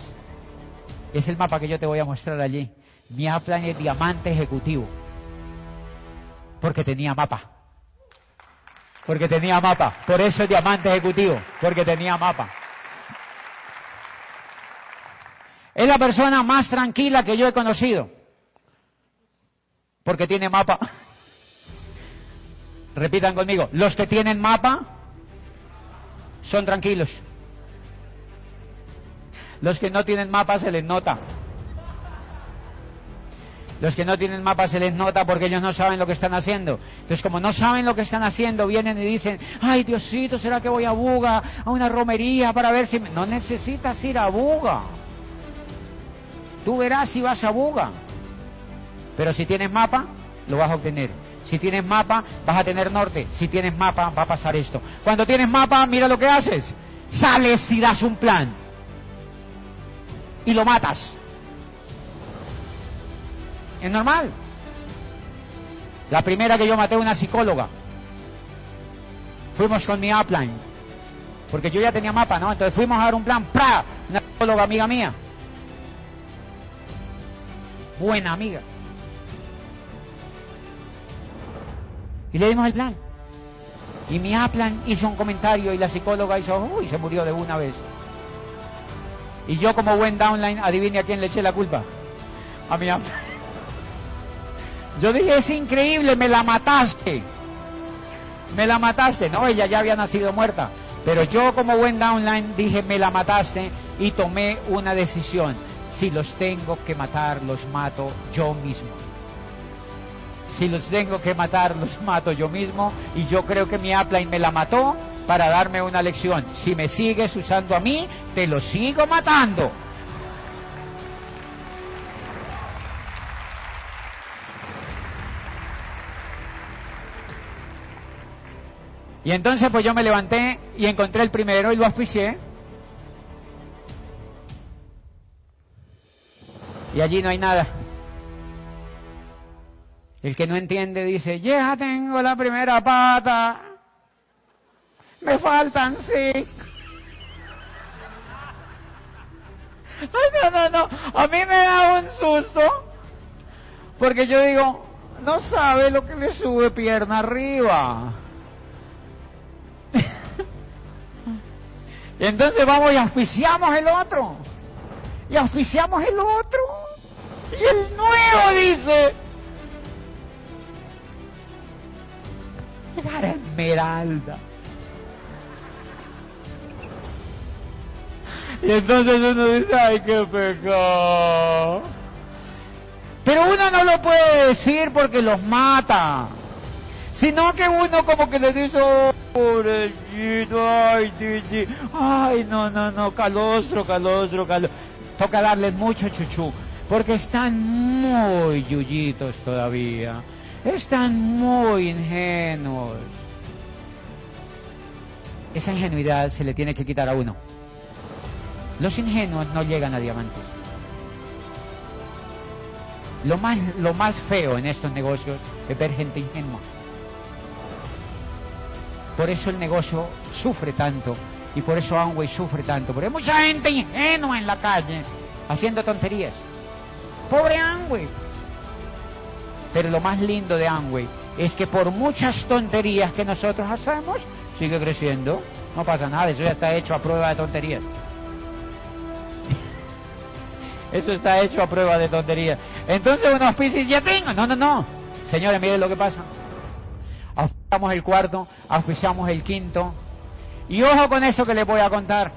Es el mapa que yo te voy a mostrar allí. Mi upline es diamante ejecutivo. Porque tenía mapa. Porque tenía mapa. Por eso es diamante ejecutivo. Porque tenía mapa. Es la persona más tranquila que yo he conocido. Porque tiene mapa. Repitan conmigo. Los que tienen mapa son tranquilos. Los que no tienen mapa se les nota. Los que no tienen mapa se les nota porque ellos no saben lo que están haciendo. Entonces, como no saben lo que están haciendo, vienen y dicen, ay Diosito, ¿será que voy a Buga, a una romería para ver si... No necesitas ir a Buga. Tú verás si vas a Buga. Pero si tienes mapa, lo vas a obtener. Si tienes mapa, vas a tener norte. Si tienes mapa, va a pasar esto. Cuando tienes mapa, mira lo que haces. Sales y das un plan. Y lo matas. Es normal. La primera que yo maté una psicóloga. Fuimos con mi upline. Porque yo ya tenía mapa, ¿no? Entonces fuimos a dar un plan. ¡Pra! Una psicóloga amiga mía. Buena amiga. Y le dimos el plan. Y mi upline hizo un comentario y la psicóloga hizo, uy, se murió de una vez. Y yo como buen downline, adivine a quién le eché la culpa. A mi upline. Yo dije, es increíble, me la mataste. Me la mataste. No, ella ya había nacido muerta. Pero yo como buen downline dije, me la mataste y tomé una decisión. Si los tengo que matar, los mato yo mismo. Si los tengo que matar, los mato yo mismo. Y yo creo que mi upline me la mató para darme una lección. Si me sigues usando a mí, te lo sigo matando. Y entonces pues yo me levanté y encontré el primero y lo auspicié. Y allí no hay nada. El que no entiende dice, ya tengo la primera pata. Me faltan cinco. Ay, no, no, no. A mí me da un susto. Porque yo digo, no sabe lo que le sube pierna arriba. Entonces vamos y auspiciamos el otro. Y auspiciamos el otro. Y el nuevo dice. cara esmeralda. Y entonces uno dice, ay, qué pecado. Pero uno no lo puede decir porque los mata. Sino que uno como que le dice, oh, pobrecito, ay, sí, ay, no, no, no, calostro, calostro, calostro. Toca darles mucho chuchú, porque están muy yuyitos todavía. Están muy ingenuos. Esa ingenuidad se le tiene que quitar a uno. Los ingenuos no llegan a diamantes. Lo más, lo más feo en estos negocios es ver gente ingenua. Por eso el negocio sufre tanto y por eso Amway sufre tanto. Porque hay mucha gente ingenua en la calle haciendo tonterías. Pobre Amway. Pero lo más lindo de Amway es que por muchas tonterías que nosotros hacemos, sigue creciendo. No pasa nada, eso ya está hecho a prueba de tonterías. Eso está hecho a prueba de tonterías. Entonces uno auspicia ya tengo. No, no, no. Señores, miren lo que pasa. Auspiciamos el cuarto, auspiciamos el quinto. Y ojo con eso que les voy a contar.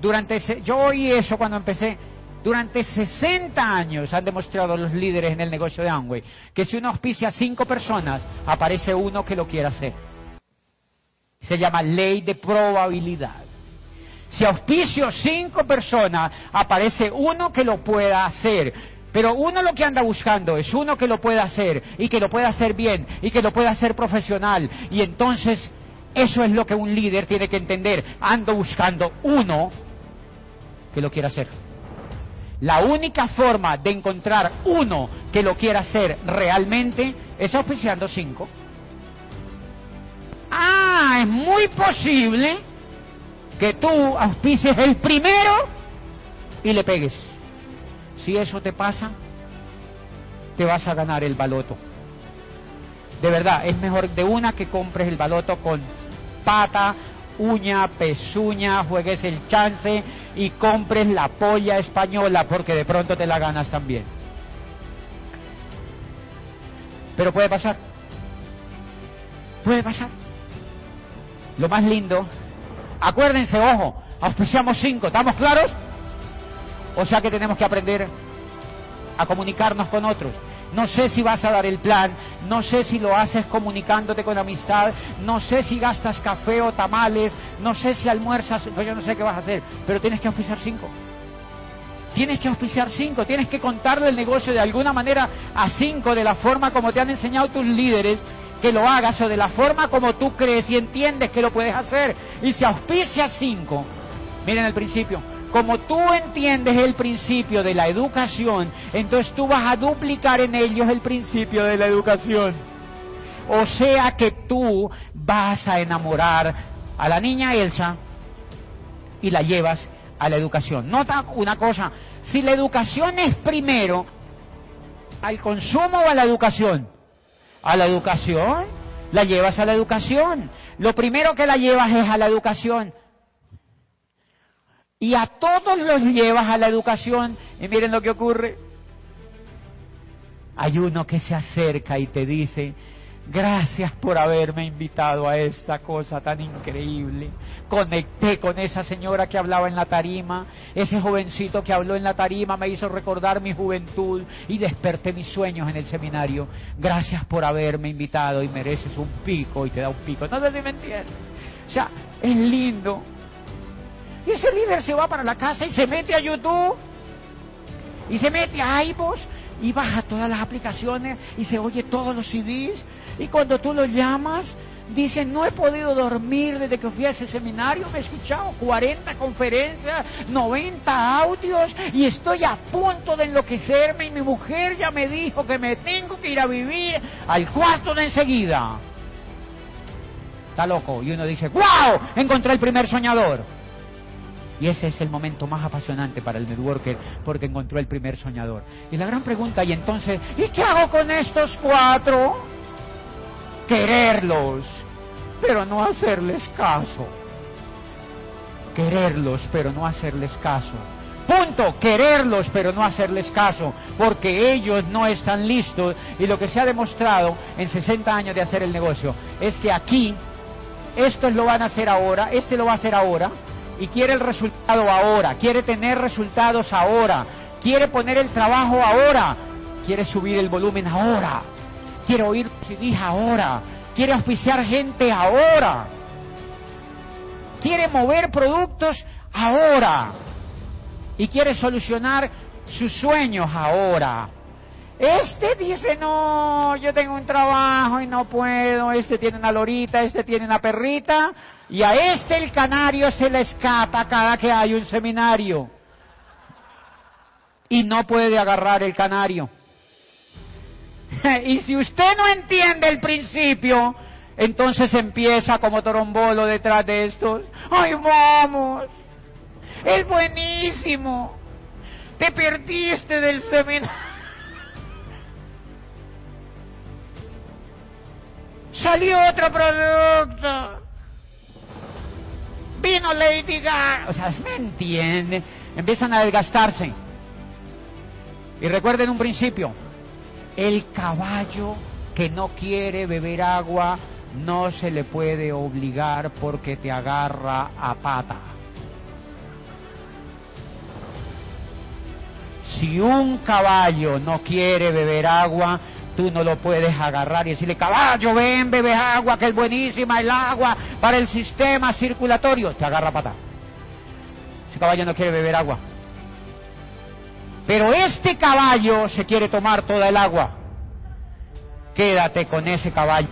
Durante yo oí eso cuando empecé. Durante 60 años han demostrado los líderes en el negocio de Amway que si uno auspicia a cinco personas, aparece uno que lo quiera hacer. Se llama ley de probabilidad. Si auspicio cinco personas, aparece uno que lo pueda hacer. Pero uno lo que anda buscando es uno que lo pueda hacer y que lo pueda hacer bien y que lo pueda hacer profesional. Y entonces eso es lo que un líder tiene que entender. Ando buscando uno que lo quiera hacer. La única forma de encontrar uno que lo quiera hacer realmente es auspiciando cinco. Ah, es muy posible que tú auspices el primero y le pegues. Si eso te pasa, te vas a ganar el baloto. De verdad, es mejor de una que compres el baloto con pata, uña, pezuña, juegues el chance y compres la polla española porque de pronto te la ganas también. Pero puede pasar. Puede pasar. Lo más lindo Acuérdense, ojo, auspiciamos cinco, ¿estamos claros? O sea que tenemos que aprender a comunicarnos con otros. No sé si vas a dar el plan, no sé si lo haces comunicándote con amistad, no sé si gastas café o tamales, no sé si almuerzas, pues yo no sé qué vas a hacer, pero tienes que auspiciar cinco. Tienes que auspiciar cinco, tienes que contarle el negocio de alguna manera a cinco, de la forma como te han enseñado tus líderes, que lo hagas o de la forma como tú crees y entiendes que lo puedes hacer. Y si auspicia cinco, miren el principio, como tú entiendes el principio de la educación, entonces tú vas a duplicar en ellos el principio de la educación. O sea que tú vas a enamorar a la niña Elsa y la llevas a la educación. Nota una cosa, si la educación es primero, al consumo o a la educación, a la educación, la llevas a la educación. Lo primero que la llevas es a la educación. Y a todos los llevas a la educación. Y miren lo que ocurre. Hay uno que se acerca y te dice, Gracias por haberme invitado a esta cosa tan increíble. Conecté con esa señora que hablaba en la tarima, ese jovencito que habló en la tarima me hizo recordar mi juventud y desperté mis sueños en el seminario. Gracias por haberme invitado y mereces un pico y te da un pico. No sé si me. O sea, es lindo. Y ese líder se va para la casa y se mete a YouTube y se mete a iVoox y baja todas las aplicaciones y se oye todos los CDs y cuando tú lo llamas, dicen, no he podido dormir desde que fui a ese seminario, me he escuchado 40 conferencias, 90 audios y estoy a punto de enloquecerme y mi mujer ya me dijo que me tengo que ir a vivir al cuarto de enseguida. Está loco. Y uno dice, ¡wow! Encontré el primer soñador. Y ese es el momento más apasionante para el networker porque encontró el primer soñador. Y la gran pregunta, y entonces, ¿y qué hago con estos cuatro? quererlos, pero no hacerles caso. Quererlos, pero no hacerles caso. Punto, quererlos pero no hacerles caso, porque ellos no están listos y lo que se ha demostrado en 60 años de hacer el negocio es que aquí, estos lo van a hacer ahora, este lo va a hacer ahora y quiere el resultado ahora, quiere tener resultados ahora, quiere poner el trabajo ahora, quiere subir el volumen ahora, quiere oír CDs ahora, quiere auspiciar gente ahora, quiere mover productos ahora y quiere solucionar sus sueños ahora. Este dice, no, yo tengo un trabajo y no puedo, este tiene una lorita, este tiene una perrita, y a este el canario se le escapa cada que hay un seminario. Y no puede agarrar el canario. y si usted no entiende el principio, entonces empieza como torombolo detrás de estos. ¡Ay, vamos! Es buenísimo. Te perdiste del seminario. Salió otro producto. Vino Lady Gaga. O sea, ¿me entienden? Empiezan a desgastarse. Y recuerden un principio. El caballo que no quiere beber agua no se le puede obligar porque te agarra a pata. Si un caballo no quiere beber agua, tú no lo puedes agarrar y decirle, caballo, ven, bebe agua, que es buenísima el agua para el sistema circulatorio. Te agarra pata. Ese caballo no quiere beber agua. Pero este caballo se quiere tomar toda el agua. Quédate con ese caballo.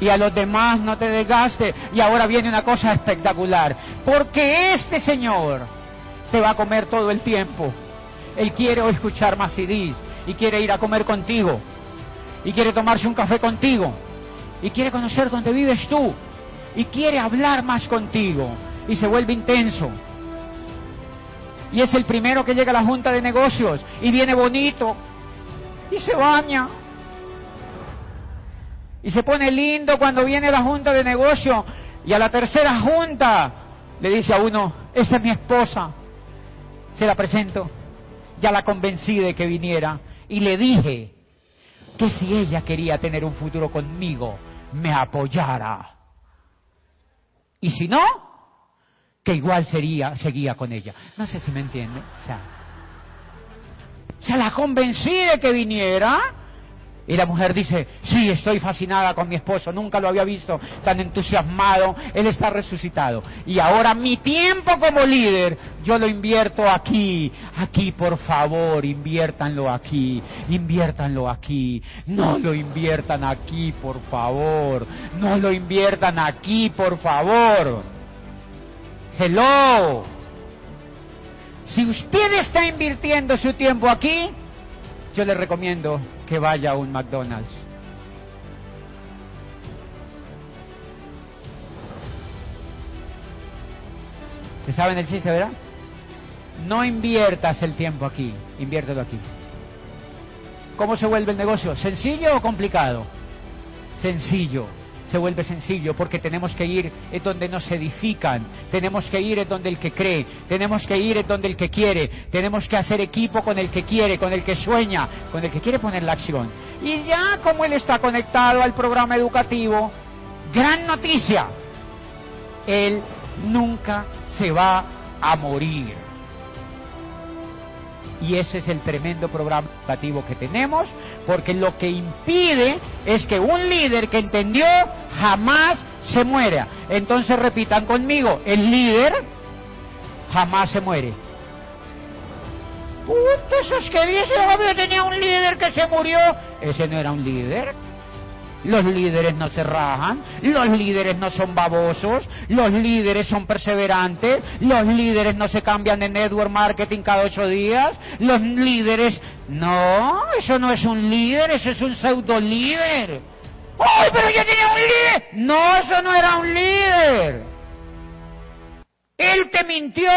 Y a los demás no te desgaste. Y ahora viene una cosa espectacular, porque este Señor te va a comer todo el tiempo. Él quiere escuchar más CDs y quiere ir a comer contigo y quiere tomarse un café contigo y quiere conocer dónde vives tú y quiere hablar más contigo y se vuelve intenso. Y es el primero que llega a la junta de negocios y viene bonito y se baña y se pone lindo cuando viene la junta de negocio y a la tercera junta le dice a uno, esta es mi esposa, se la presento, ya la convencí de que viniera y le dije que si ella quería tener un futuro conmigo, me apoyara. Y si no, que igual sería, seguía con ella. No sé si me entiende. O sea, se la convencí de que viniera y la mujer dice, sí, estoy fascinada con mi esposo, nunca lo había visto tan entusiasmado, él está resucitado. Y ahora mi tiempo como líder, yo lo invierto aquí, aquí por favor, inviértanlo aquí, inviértanlo aquí, no lo inviertan aquí por favor, no lo inviertan aquí por favor. Hello. Si usted está invirtiendo su tiempo aquí, yo le recomiendo que vaya a un McDonald's. ¿Se saben el chiste, verdad? No inviertas el tiempo aquí, inviértelo aquí. ¿Cómo se vuelve el negocio? ¿Sencillo o complicado? Sencillo se vuelve sencillo porque tenemos que ir en donde nos edifican, tenemos que ir en donde el que cree, tenemos que ir en donde el que quiere, tenemos que hacer equipo con el que quiere, con el que sueña, con el que quiere poner la acción. Y ya como él está conectado al programa educativo, gran noticia, él nunca se va a morir. Y ese es el tremendo programa educativo que tenemos, porque lo que impide es que un líder que entendió jamás se muera. Entonces repitan conmigo, el líder jamás se muere. Puta, es que dice, obvio tenía un líder que se murió. Ese no era un líder. Los líderes no se rajan, los líderes no son babosos, los líderes son perseverantes, los líderes no se cambian de network marketing cada ocho días, los líderes... No, eso no es un líder, eso es un pseudo líder. ¡Ay, pero yo tenía un líder! No, eso no era un líder. Él te mintió.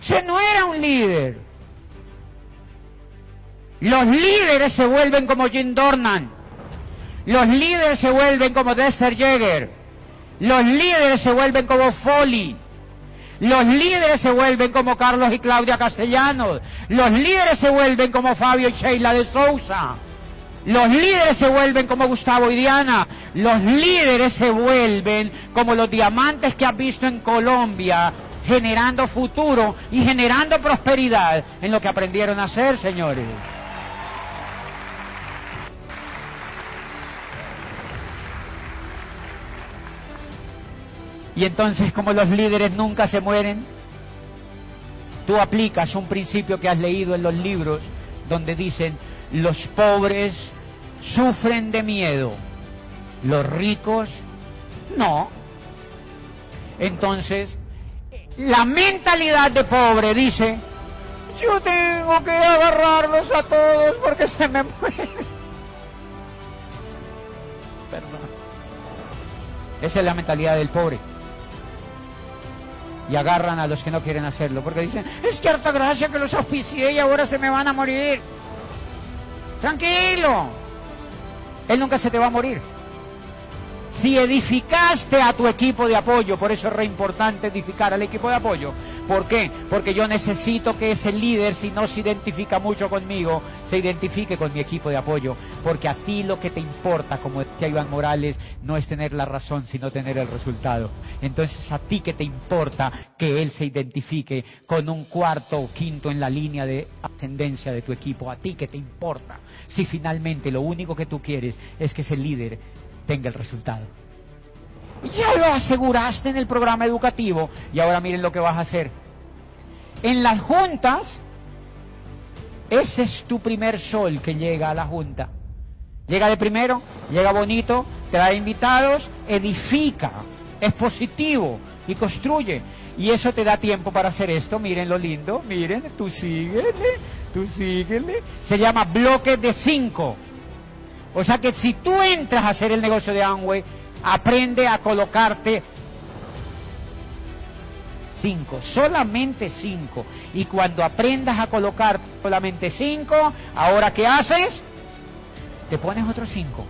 Ese no era un líder. Los líderes se vuelven como Jim Dornan. Los líderes se vuelven como Dexter Yeager. Los líderes se vuelven como Foley. Los líderes se vuelven como Carlos y Claudia Castellanos. Los líderes se vuelven como Fabio y Sheila de Sousa. Los líderes se vuelven como Gustavo y Diana. Los líderes se vuelven como los diamantes que has visto en Colombia, generando futuro y generando prosperidad en lo que aprendieron a hacer, señores. Y entonces, como los líderes nunca se mueren, tú aplicas un principio que has leído en los libros donde dicen, los pobres sufren de miedo, los ricos no. Entonces, la mentalidad de pobre dice, yo tengo que agarrarlos a todos porque se me mueren. Perdón. Esa es la mentalidad del pobre y agarran a los que no quieren hacerlo, porque dicen, es que harta gracia que los oficié y ahora se me van a morir. Tranquilo, él nunca se te va a morir. Si edificaste a tu equipo de apoyo, por eso es re importante edificar al equipo de apoyo. ¿Por qué? Porque yo necesito que ese líder, si no se identifica mucho conmigo, se identifique con mi equipo de apoyo. Porque a ti lo que te importa, como decía Iván Morales, no es tener la razón, sino tener el resultado. Entonces a ti que te importa que él se identifique con un cuarto o quinto en la línea de ascendencia de tu equipo. A ti que te importa. Si finalmente lo único que tú quieres es que ese líder tenga el resultado. Ya lo aseguraste en el programa educativo y ahora miren lo que vas a hacer. En las juntas, ese es tu primer sol que llega a la junta. Llega de primero, llega bonito, da invitados, edifica, es positivo y construye. Y eso te da tiempo para hacer esto. Miren lo lindo, miren, tú síguele, tú síguele. Se llama bloque de cinco. O sea que si tú entras a hacer el negocio de Amway, aprende a colocarte cinco, solamente cinco. Y cuando aprendas a colocar solamente cinco, ahora ¿qué haces? Te pones otros cinco.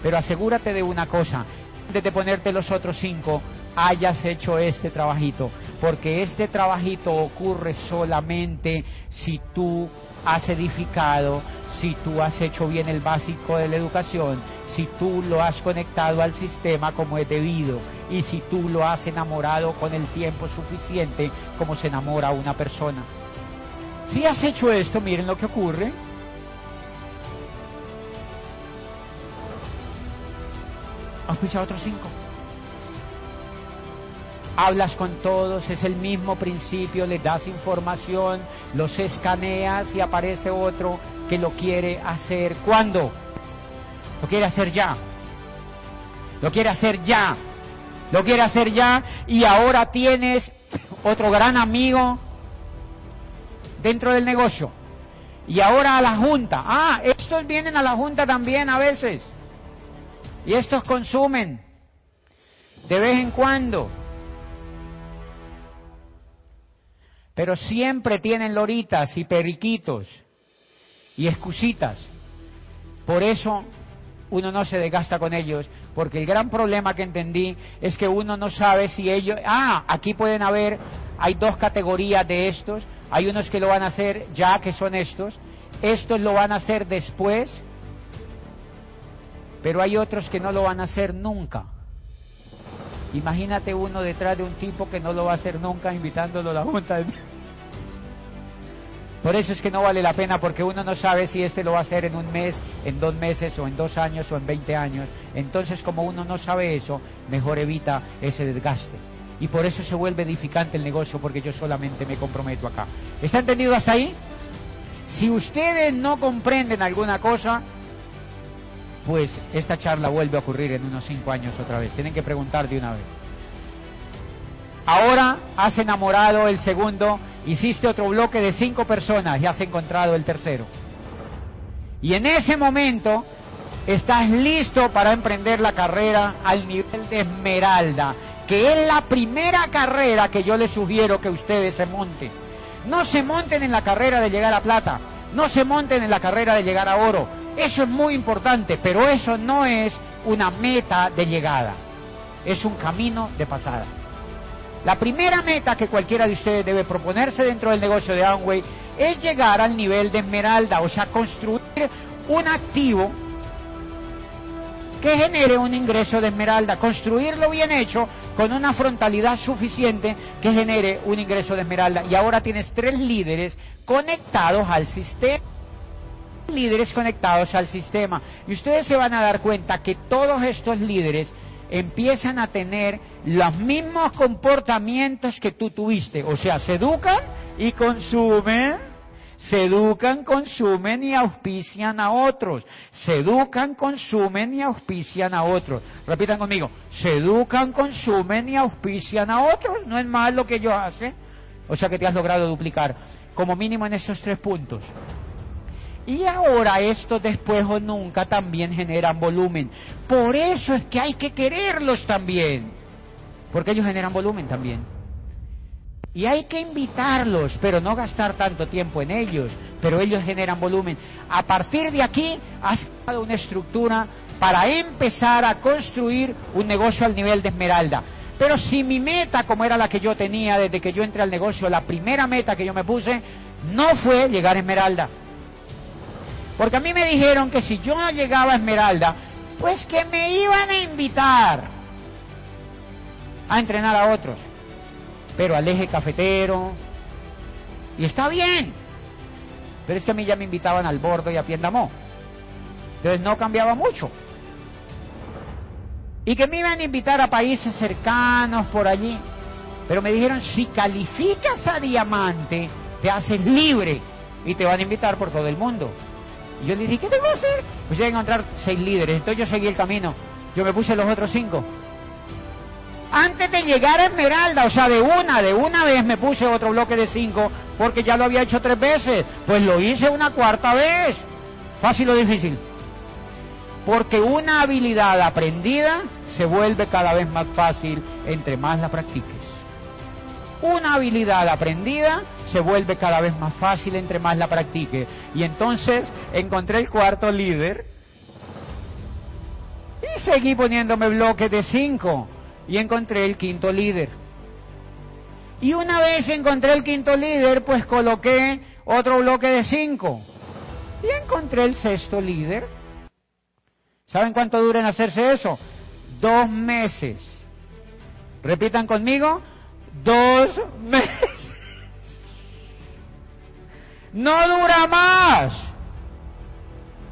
Pero asegúrate de una cosa, antes de ponerte los otros cinco, hayas hecho este trabajito, porque este trabajito ocurre solamente si tú has edificado, si tú has hecho bien el básico de la educación, si tú lo has conectado al sistema como es debido y si tú lo has enamorado con el tiempo suficiente como se enamora una persona. Si has hecho esto, miren lo que ocurre. ¿Has escuchado otros cinco? Hablas con todos, es el mismo principio, les das información, los escaneas y aparece otro que lo quiere hacer. ¿Cuándo? Lo quiere hacer ya. Lo quiere hacer ya. Lo quiere hacer ya y ahora tienes otro gran amigo dentro del negocio. Y ahora a la junta. Ah, estos vienen a la junta también a veces. Y estos consumen de vez en cuando. Pero siempre tienen loritas y periquitos y excusitas. Por eso uno no se desgasta con ellos, porque el gran problema que entendí es que uno no sabe si ellos... Ah, aquí pueden haber, hay dos categorías de estos, hay unos que lo van a hacer ya, que son estos, estos lo van a hacer después, pero hay otros que no lo van a hacer nunca. Imagínate uno detrás de un tipo que no lo va a hacer nunca invitándolo a la junta. Por eso es que no vale la pena porque uno no sabe si este lo va a hacer en un mes, en dos meses o en dos años o en veinte años. Entonces como uno no sabe eso, mejor evita ese desgaste. Y por eso se vuelve edificante el negocio porque yo solamente me comprometo acá. ¿Está entendido hasta ahí? Si ustedes no comprenden alguna cosa, pues esta charla vuelve a ocurrir en unos cinco años otra vez. Tienen que preguntar de una vez. Ahora has enamorado el segundo, hiciste otro bloque de cinco personas y has encontrado el tercero. Y en ese momento estás listo para emprender la carrera al nivel de Esmeralda, que es la primera carrera que yo les sugiero que ustedes se monten. No se monten en la carrera de llegar a plata, No se monten en la carrera de llegar a oro. Eso es muy importante, pero eso no es una meta de llegada. Es un camino de pasada. La primera meta que cualquiera de ustedes debe proponerse dentro del negocio de Amway es llegar al nivel de esmeralda, o sea, construir un activo que genere un ingreso de esmeralda, construirlo bien hecho con una frontalidad suficiente que genere un ingreso de esmeralda. Y ahora tienes tres líderes conectados al sistema. Líderes conectados al sistema. Y ustedes se van a dar cuenta que todos estos líderes empiezan a tener los mismos comportamientos que tú tuviste. O sea, se educan y consumen se educan, consumen y auspician a otros. Se educan, consumen y auspician a otros. Repitan conmigo. Se educan, consumen y auspician a otros. No es más lo que ellos hacen. O sea que te has logrado duplicar. Como mínimo en esos tres puntos. Y ahora estos después o nunca también generan volumen. Por eso es que hay que quererlos también. Porque ellos generan volumen también. Y hay que invitarlos, pero no gastar tanto tiempo en ellos, pero ellos generan volumen. A partir de aquí has creado una estructura para empezar a construir un negocio al nivel de Esmeralda. Pero si mi meta, como era la que yo tenía desde que yo entré al negocio, la primera meta que yo me puse, no fue llegar a Esmeralda. Porque a mí me dijeron que si yo no llegaba a Esmeralda, pues que me iban a invitar a entrenar a otros pero al eje cafetero. Y está bien. Pero es que a mí ya me invitaban al bordo y a Piendamó. Entonces no cambiaba mucho. Y que me iban a invitar a países cercanos por allí. Pero me dijeron, si calificas a diamante, te haces libre y te van a invitar por todo el mundo. Y yo le dije, ¿qué tengo que hacer? Pues voy a encontrar seis líderes. Entonces yo seguí el camino. Yo me puse los otros cinco antes de llegar a Esmeralda, o sea, de una, de una vez me puse otro bloque de cinco, porque ya lo había hecho tres veces, pues lo hice una cuarta vez. ¿Fácil o difícil? Porque una habilidad aprendida se vuelve cada vez más fácil entre más la practiques. Una habilidad aprendida se vuelve cada vez más fácil entre más la practiques. Y entonces encontré el cuarto líder y seguí poniéndome bloques de cinco y encontré el quinto líder. Y una vez encontré el quinto líder, pues coloqué otro bloque de cinco. Y encontré el sexto líder. ¿Saben cuánto dura en hacerse eso? Dos meses. Repitan conmigo, dos meses. No dura más.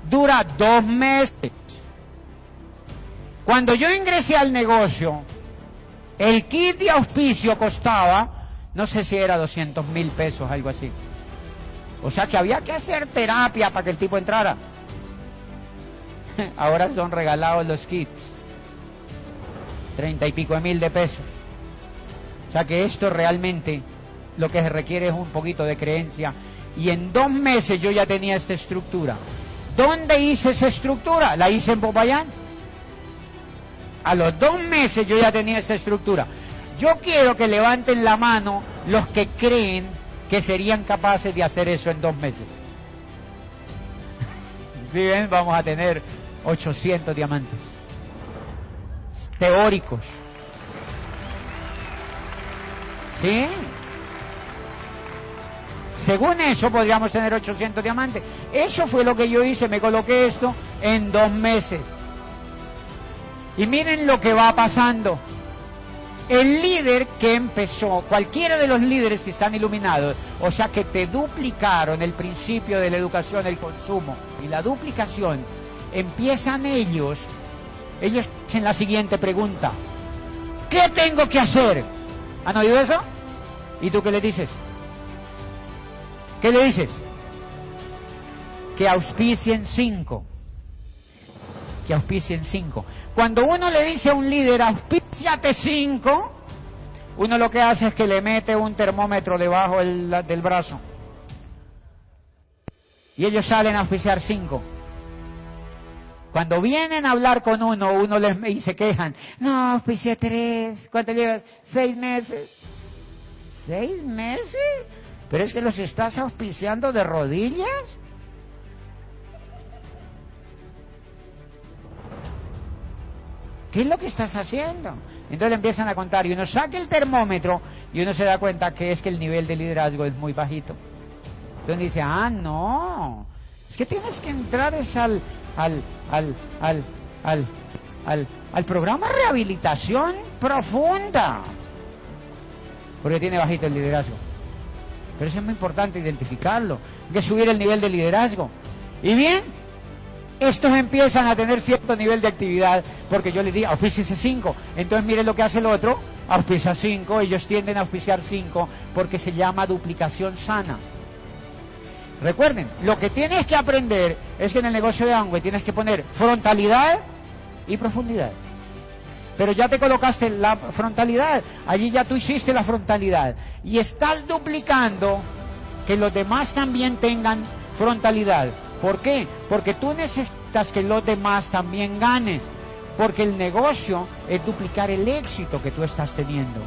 Dura dos meses. Cuando yo ingresé al negocio, el kit de auspicio costaba, no sé si era 200 mil pesos, algo así. O sea que había que hacer terapia para que el tipo entrara. Ahora son regalados los kits. Treinta y pico de mil de pesos. O sea que esto realmente lo que se requiere es un poquito de creencia. Y en dos meses yo ya tenía esta estructura. ¿Dónde hice esa estructura? La hice en Popayán. A los dos meses yo ya tenía esa estructura. Yo quiero que levanten la mano los que creen que serían capaces de hacer eso en dos meses. ¿Sí ven? Vamos a tener 800 diamantes. Teóricos. ¿Sí? Según eso podríamos tener 800 diamantes. Eso fue lo que yo hice, me coloqué esto en dos meses. Y miren lo que va pasando. El líder que empezó, cualquiera de los líderes que están iluminados, o sea que te duplicaron el principio de la educación, el consumo y la duplicación, empiezan ellos, ellos hacen la siguiente pregunta. ¿Qué tengo que hacer? ¿Han oído eso? ¿Y tú qué le dices? ¿Qué le dices? Que auspicien cinco. Que auspicien cinco. Cuando uno le dice a un líder, auspíciate cinco, uno lo que hace es que le mete un termómetro debajo del, brazo. Y ellos salen a auspiciar cinco. Cuando vienen a hablar con uno, uno les y quejan. No, auspicié tres. ¿Cuánto llevas? Seis meses. ¿Seis meses? Pero es que los estás auspiciando de rodillas. ¿Qué es lo que estás haciendo? Entonces empiezan a contar y uno saca el termómetro y uno se da cuenta que es que el nivel de liderazgo es muy bajito. Entonces dice, ah, no, es que tienes que entrar es al, al, al, al, al, al, al programa rehabilitación profunda. Porque tiene bajito el liderazgo. Pero eso es muy importante identificarlo. Hay que subir el nivel de liderazgo. Y bien, estos empiezan a tener cierto nivel de actividad, porque yo les digo, auspíciese 5. Entonces miren lo que hace el otro, auspicia 5, ellos tienden a auspiciar 5, porque se llama duplicación sana. Recuerden, lo que tienes que aprender es que en el negocio de Amway tienes que poner frontalidad y profundidad. Pero ya te colocaste la frontalidad, allí ya tú hiciste la frontalidad y estás duplicando que los demás también tengan frontalidad. ¿Por qué? Porque tú necesitas que los demás también ganen. Porque el negocio es duplicar el éxito que tú estás teniendo.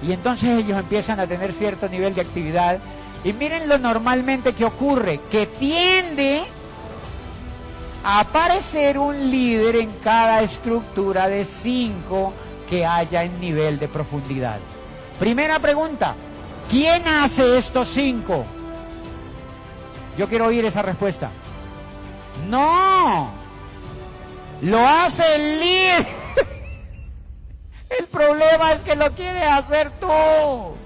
Y entonces ellos empiezan a tener cierto nivel de actividad. Y miren lo normalmente que ocurre, que tiende aparecer un líder en cada estructura de cinco que haya en nivel de profundidad. Primera pregunta, ¿quién hace estos cinco? Yo quiero oír esa respuesta. No, lo hace el líder. El problema es que lo quieres hacer tú.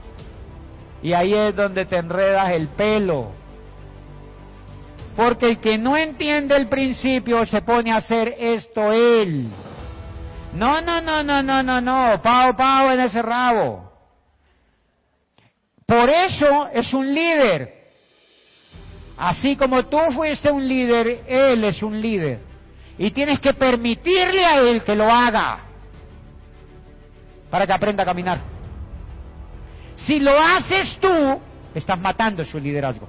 Y ahí es donde te enredas el pelo. Porque el que no entiende el principio se pone a hacer esto él. No, no, no, no, no, no, no. Pau, pau en ese rabo. Por eso es un líder. Así como tú fuiste un líder, Él es un líder. Y tienes que permitirle a Él que lo haga para que aprenda a caminar. Si lo haces tú, estás matando su liderazgo.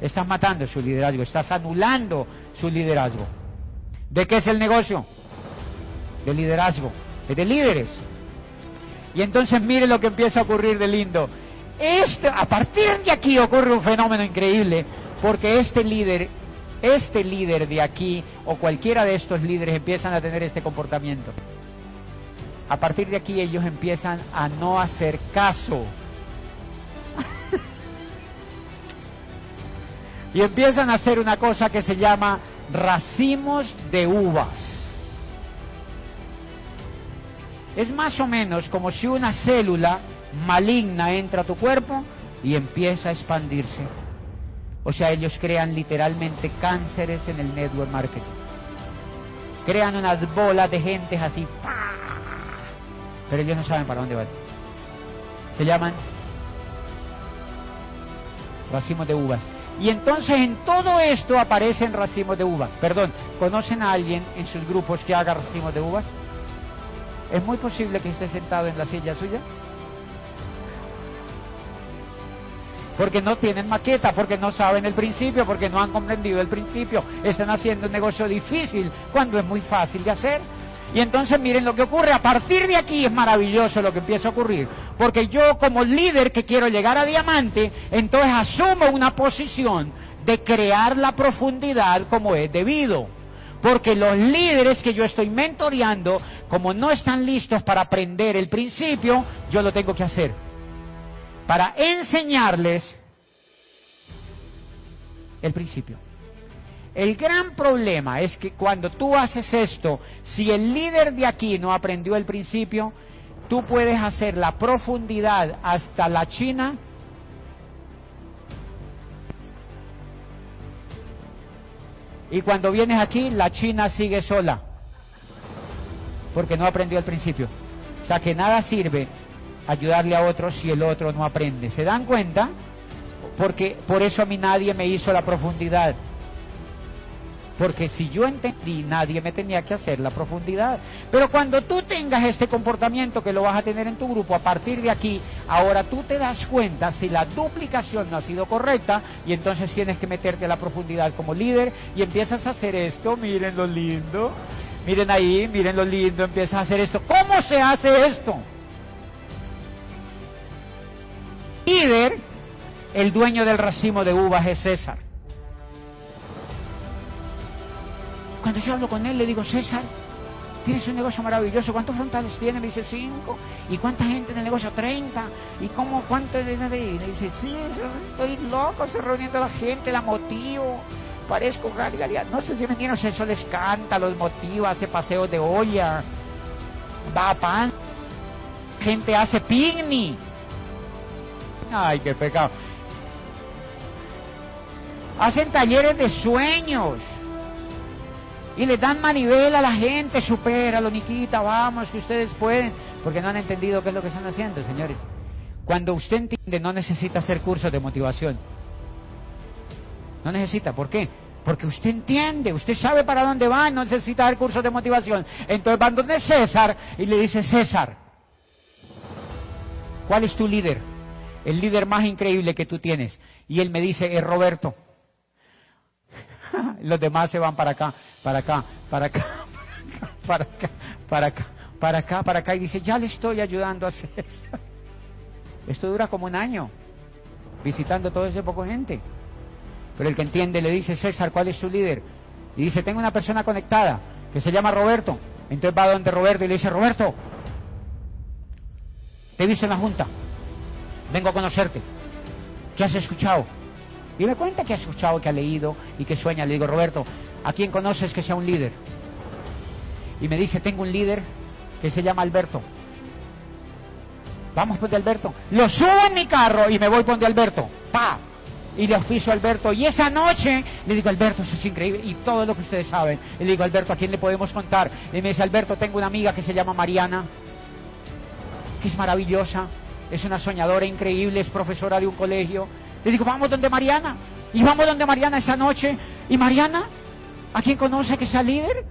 Estás matando su liderazgo, estás anulando su liderazgo. ¿De qué es el negocio? De liderazgo, es de líderes. Y entonces mire lo que empieza a ocurrir de lindo. Este, a partir de aquí ocurre un fenómeno increíble, porque este líder, este líder de aquí, o cualquiera de estos líderes empiezan a tener este comportamiento. A partir de aquí ellos empiezan a no hacer caso. Y empiezan a hacer una cosa que se llama racimos de uvas. Es más o menos como si una célula maligna entra a tu cuerpo y empieza a expandirse. O sea, ellos crean literalmente cánceres en el network marketing. Crean unas bolas de gente así, pero ellos no saben para dónde van. Se llaman racimos de uvas. Y entonces en todo esto aparecen racimos de uvas. Perdón, ¿conocen a alguien en sus grupos que haga racimos de uvas? ¿Es muy posible que esté sentado en la silla suya? porque no tienen maqueta, porque no saben el principio, porque no han comprendido el principio, están haciendo un negocio difícil cuando es muy fácil de hacer. Y entonces miren lo que ocurre, a partir de aquí es maravilloso lo que empieza a ocurrir, porque yo como líder que quiero llegar a diamante, entonces asumo una posición de crear la profundidad como es debido. Porque los líderes que yo estoy mentoreando, como no están listos para aprender el principio, yo lo tengo que hacer para enseñarles el principio. El gran problema es que cuando tú haces esto, si el líder de aquí no aprendió el principio, tú puedes hacer la profundidad hasta la China. Y cuando vienes aquí, la China sigue sola, porque no aprendió el principio. O sea que nada sirve ayudarle a otros si el otro no aprende. ¿Se dan cuenta? Porque por eso a mí nadie me hizo la profundidad. Porque si yo entendí, nadie me tenía que hacer la profundidad. Pero cuando tú tengas este comportamiento que lo vas a tener en tu grupo, a partir de aquí, ahora tú te das cuenta si la duplicación no ha sido correcta y entonces tienes que meterte a la profundidad como líder y empiezas a hacer esto. Miren lo lindo. Miren ahí, miren lo lindo, empiezas a hacer esto. ¿Cómo se hace esto? líder, el dueño del racimo de uvas es César. Cuando yo hablo con él, le digo, César, tienes un negocio maravilloso, ¿cuántos frontales tienes? Me dice, cinco. ¿Y cuánta gente en el negocio? Treinta. ¿Y cómo, cuánto? Y me dice, sí, estoy loco, estoy reuniendo a la gente, la motivo. Parezco galgaria. No sé si me entienden, eso les canta, los motiva, hace paseos de olla, va a pan. Gente hace picnic. Ay, qué pecado. Hacen talleres de sueños. Y le dan manivela a la gente, supéralo, Niquita, vamos, que ustedes pueden. Porque no han entendido qué es lo que están haciendo, señores. Cuando usted entiende, no necesita hacer cursos de motivación. No necesita, ¿por qué? Porque usted entiende, usted sabe para dónde va, no necesita hacer cursos de motivación. Entonces van donde César y le dice, César, ¿cuál es tu líder? El líder más increíble que tú tienes. Y él me dice, es Roberto. Los demás se van para acá, para acá, para acá, para acá, para acá, para acá, para acá. Y dice, ya le estoy ayudando a César. Esto dura como un año, visitando todo ese poco gente. Pero el que entiende le dice, César, ¿cuál es su líder? Y dice, tengo una persona conectada que se llama Roberto. Entonces va donde Roberto y le dice, Roberto, te he visto en la junta, vengo a conocerte. ¿Qué has escuchado? Y me cuenta que ha escuchado, que ha leído y que sueña. Le digo, Roberto, ¿a quién conoces que sea un líder? Y me dice, tengo un líder que se llama Alberto. Vamos por de Alberto. Lo subo en mi carro y me voy por de Alberto. ¡Pa! y le oficio a Alberto. Y esa noche le digo, Alberto, eso es increíble. Y todo lo que ustedes saben. Le digo, Alberto, ¿a quién le podemos contar? Y me dice, Alberto, tengo una amiga que se llama Mariana, que es maravillosa, es una soñadora increíble, es profesora de un colegio. Le digo, vamos donde Mariana. Y vamos donde Mariana esa noche. Y Mariana, ¿a quién conoce que sea líder?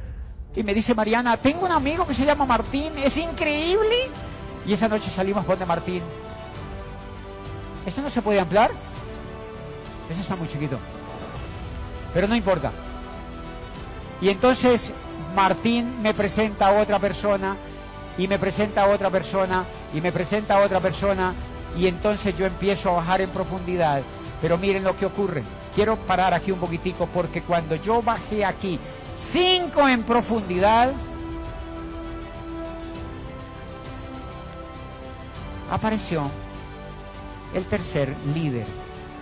Y me dice Mariana, tengo un amigo que se llama Martín, es increíble. Y esa noche salimos donde Martín. ¿Esto no se puede ampliar? Eso está muy chiquito. Pero no importa. Y entonces Martín me presenta a otra persona, y me presenta a otra persona, y me presenta a otra persona, y entonces yo empiezo a bajar en profundidad. Pero miren lo que ocurre. Quiero parar aquí un poquitico porque cuando yo bajé aquí cinco en profundidad, apareció el tercer líder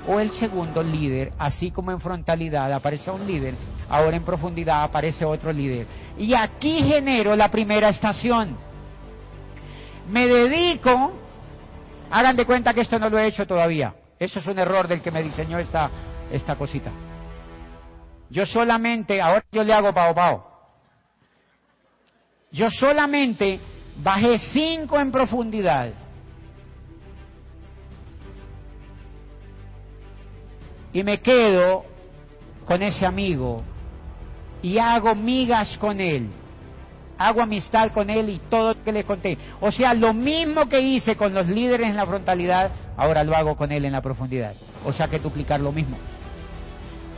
o el segundo líder, así como en frontalidad aparece un líder, ahora en profundidad aparece otro líder. Y aquí genero la primera estación. Me dedico, hagan de cuenta que esto no lo he hecho todavía. Eso es un error del que me diseñó esta, esta cosita. Yo solamente, ahora yo le hago pao pao. Yo solamente bajé cinco en profundidad y me quedo con ese amigo y hago migas con él, hago amistad con él y todo lo que le conté. O sea, lo mismo que hice con los líderes en la frontalidad, ahora lo hago con él en la profundidad. O sea, que duplicar lo mismo.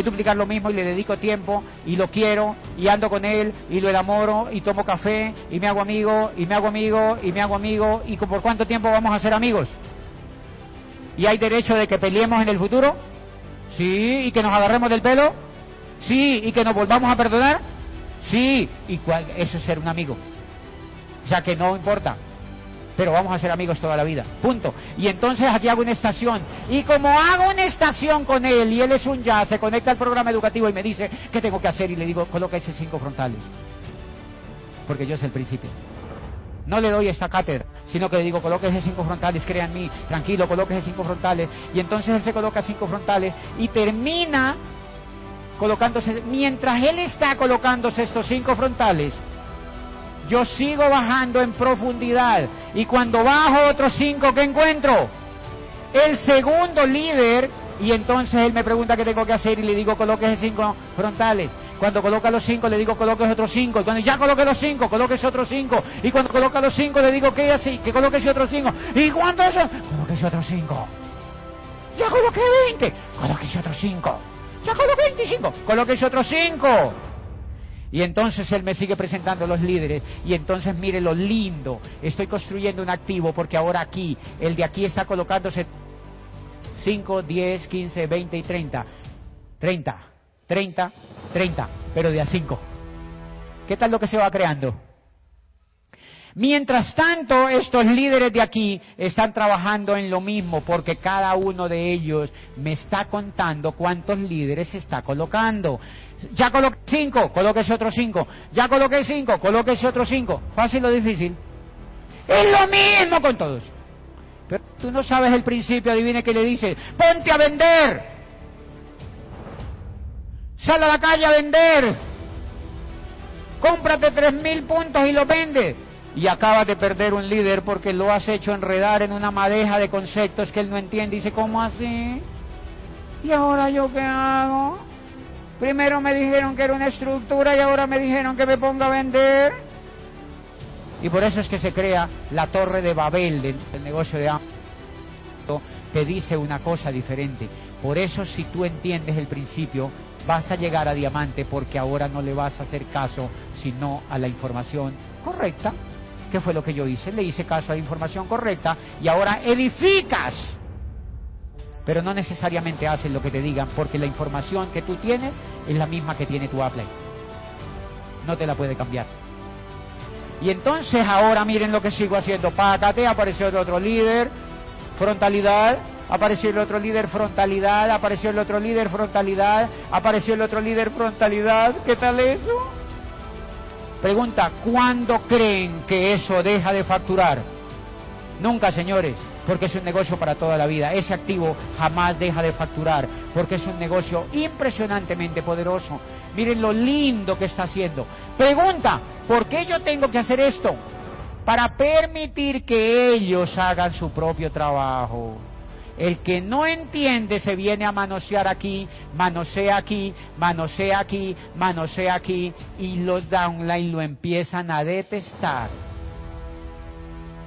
duplicar lo mismo y le dedico tiempo y lo quiero y ando con él y lo enamoro y tomo café y me hago amigo y me hago amigo y me hago amigo y por cuánto tiempo vamos a ser amigos. ¿Y hay derecho de que peleemos en el futuro? Sí, y que nos agarremos del pelo. Sí, y que nos volvamos a perdonar. Sí, y eso es ser un amigo. O sea que no importa. Pero vamos a ser amigos toda la vida. Punto. Y entonces aquí hago una estación. Y como hago una estación con él y él es un ya, se conecta al programa educativo y me dice qué tengo que hacer y le digo, coloca ese cinco frontales. Porque yo es el principio. No le doy esta cátedra, sino que le digo, colóquese cinco frontales, mí, tranquilo, colóquese cinco frontales. Y entonces él se coloca cinco frontales y termina colocándose, mientras él está colocándose estos cinco frontales, yo sigo bajando en profundidad. Y cuando bajo otros cinco, ¿qué encuentro? El segundo líder, y entonces él me pregunta qué tengo que hacer y le digo, colóquese cinco frontales. Cuando coloca los cinco, le digo coloque otros cinco. Cuando ya coloque los cinco, coloque otros cinco. Y cuando coloca los cinco, le digo que así, que coloque otros cinco. ¿Y cuánto eso? Coloque otros cinco. Ya coloqué 20. Coloque otros cinco. Ya coloqué 25. Coloque otros cinco. Y entonces él me sigue presentando los líderes. Y entonces mire lo lindo. Estoy construyendo un activo porque ahora aquí, el de aquí está colocándose 5, 10, 15, 20 y 30. 30. 30, 30, pero de a 5. ¿Qué tal lo que se va creando? Mientras tanto, estos líderes de aquí están trabajando en lo mismo porque cada uno de ellos me está contando cuántos líderes se está colocando. Ya coloqué cinco, colóquese otros cinco. Ya coloqué cinco, colóquese otros cinco. ¿Fácil o difícil? Es lo mismo con todos. Pero tú no sabes el principio, adivine que le dice, ponte a vender. Sal a la calle a vender. Cómprate tres mil puntos y los vende y acabas de perder un líder porque lo has hecho enredar en una madeja de conceptos que él no entiende. Dice, ¿cómo así? ¿Y ahora yo qué hago? Primero me dijeron que era una estructura y ahora me dijeron que me ponga a vender. Y por eso es que se crea la torre de Babel del, negocio de Amazon. Te dice una cosa diferente. Por eso si tú entiendes el principio, vas a llegar a diamante porque ahora no le vas a hacer caso sino a la información correcta. ¿Qué fue lo que yo hice? Le hice caso a la información correcta y ahora edificas. Pero no necesariamente haces lo que te digan, porque la información que tú tienes es la misma que tiene tu Apple. No te la puede cambiar. Y entonces ahora miren lo que sigo haciendo. Pátate, apareció el otro líder, frontalidad, apareció el otro líder, frontalidad, apareció el otro líder, frontalidad, apareció el otro líder, frontalidad. ¿Qué tal eso? Pregunta, ¿cuándo creen que eso deja de facturar? Nunca, señores, porque es un negocio para toda la vida. Ese activo jamás deja de facturar, porque es un negocio impresionantemente poderoso. Miren lo lindo que está haciendo. Pregunta, ¿por qué yo tengo que hacer esto? Para permitir que ellos hagan su propio trabajo. El que no entiende se viene a manosear aquí, manosea aquí, manosea aquí, manosea aquí y los downline lo empiezan a detestar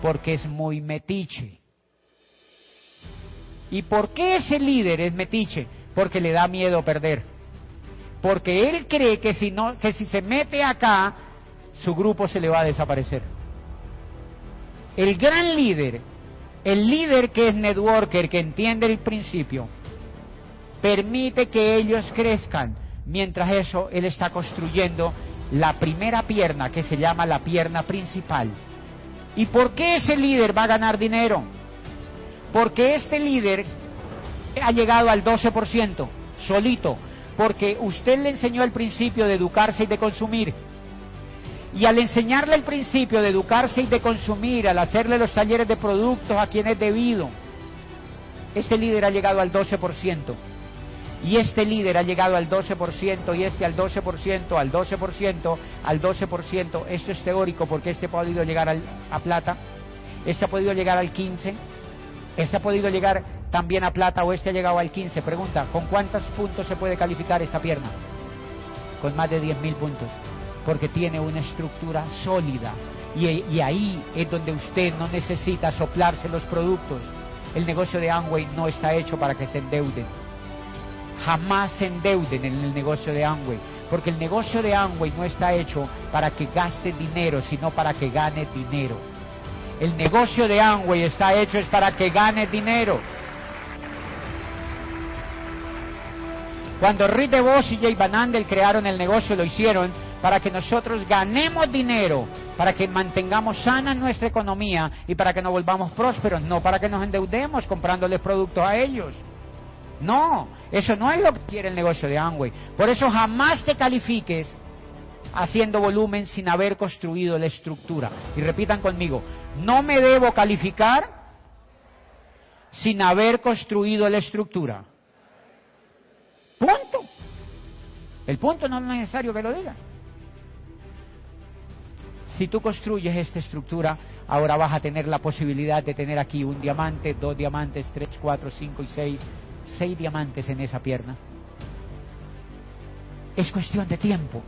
porque es muy metiche. ¿Y por qué ese líder es metiche? Porque le da miedo perder. Porque él cree que si, no, que si se mete acá, su grupo se le va a desaparecer. El gran líder el líder que es networker, que entiende el principio, permite que ellos crezcan. Mientras eso, él está construyendo la primera pierna que se llama la pierna principal. ¿Y por qué ese líder va a ganar dinero? Porque este líder ha llegado al 12% solito, porque usted le enseñó el principio de educarse y de consumir. Y al enseñarle el principio de educarse y de consumir, al hacerle los talleres de productos a quien es debido, este líder ha llegado al 12%. Y este líder ha llegado al 12% y este al 12%, al 12%, al 12%. Esto es teórico porque este ha podido llegar a plata, este ha podido llegar al 15%, este ha podido llegar también a plata o este ha llegado al 15%. Pregunta, ¿con cuántos puntos se puede calificar esa pierna? Con más de 10.000 puntos porque tiene una estructura sólida. Y, ahí es donde usted no necesita soplarse los productos. El negocio de Amway no está hecho para que se endeuden. Jamás se endeuden en el negocio de Amway, porque el negocio de Amway no está hecho para que gaste dinero, sino para que gane dinero. El negocio de Amway está hecho es para que gane dinero. Cuando Rick DeVos y Jay Van Andel crearon el negocio, lo hicieron para que nosotros ganemos dinero, para que mantengamos sana nuestra economía y para que nos volvamos prósperos, no para que nos endeudemos comprándoles productos a ellos. No, eso no es lo que quiere el negocio de Amway. Por eso jamás te califiques haciendo volumen sin haber construido la estructura. Y repitan conmigo, no me debo calificar sin haber construido la estructura. Punto. El punto no es necesario que lo diga. Si tú construyes esta estructura, ahora vas a tener la posibilidad de tener aquí un diamante, dos diamantes, tres, cuatro, cinco y seis, seis diamantes en esa pierna. Es cuestión de tiempo.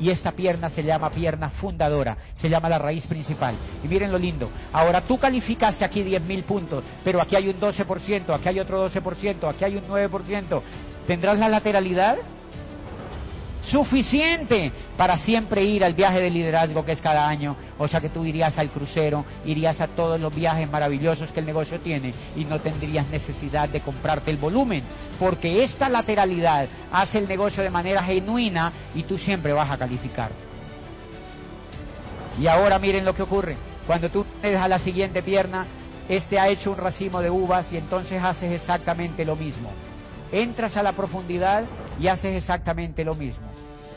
Y esta pierna se llama pierna fundadora, se llama la raíz principal. Y miren lo lindo. Ahora tú calificaste aquí 10.000 puntos, pero aquí hay un 12%, aquí hay otro 12%, aquí hay un 9%. ¿Tendrás la lateralidad? Suficiente para siempre ir al viaje de liderazgo que es cada año. O sea que tú irías al crucero, irías a todos los viajes maravillosos que el negocio tiene y no tendrías necesidad de comprarte el volumen, porque esta lateralidad hace el negocio de manera genuina y tú siempre vas a calificar. Y ahora miren lo que ocurre. Cuando tú te a la siguiente pierna, este ha hecho un racimo de uvas y entonces haces exactamente lo mismo. Entras a la profundidad y haces exactamente lo mismo.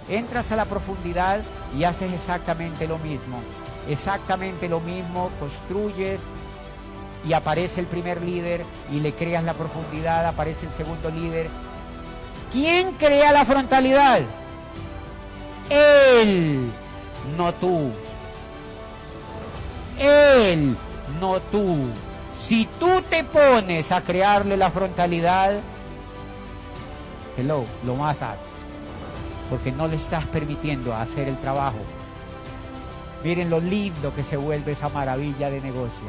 Entras a la profundidad y haces exactamente lo mismo. Exactamente lo mismo, construyes y aparece el primer líder y le creas la profundidad, aparece el segundo líder. ¿Quién crea la frontalidad? Él, no tú. Él, no tú. Si tú te pones a crearle la frontalidad, hello, lo matas. Porque no le estás permitiendo hacer el trabajo. Miren lo lindo que se vuelve esa maravilla de negocio.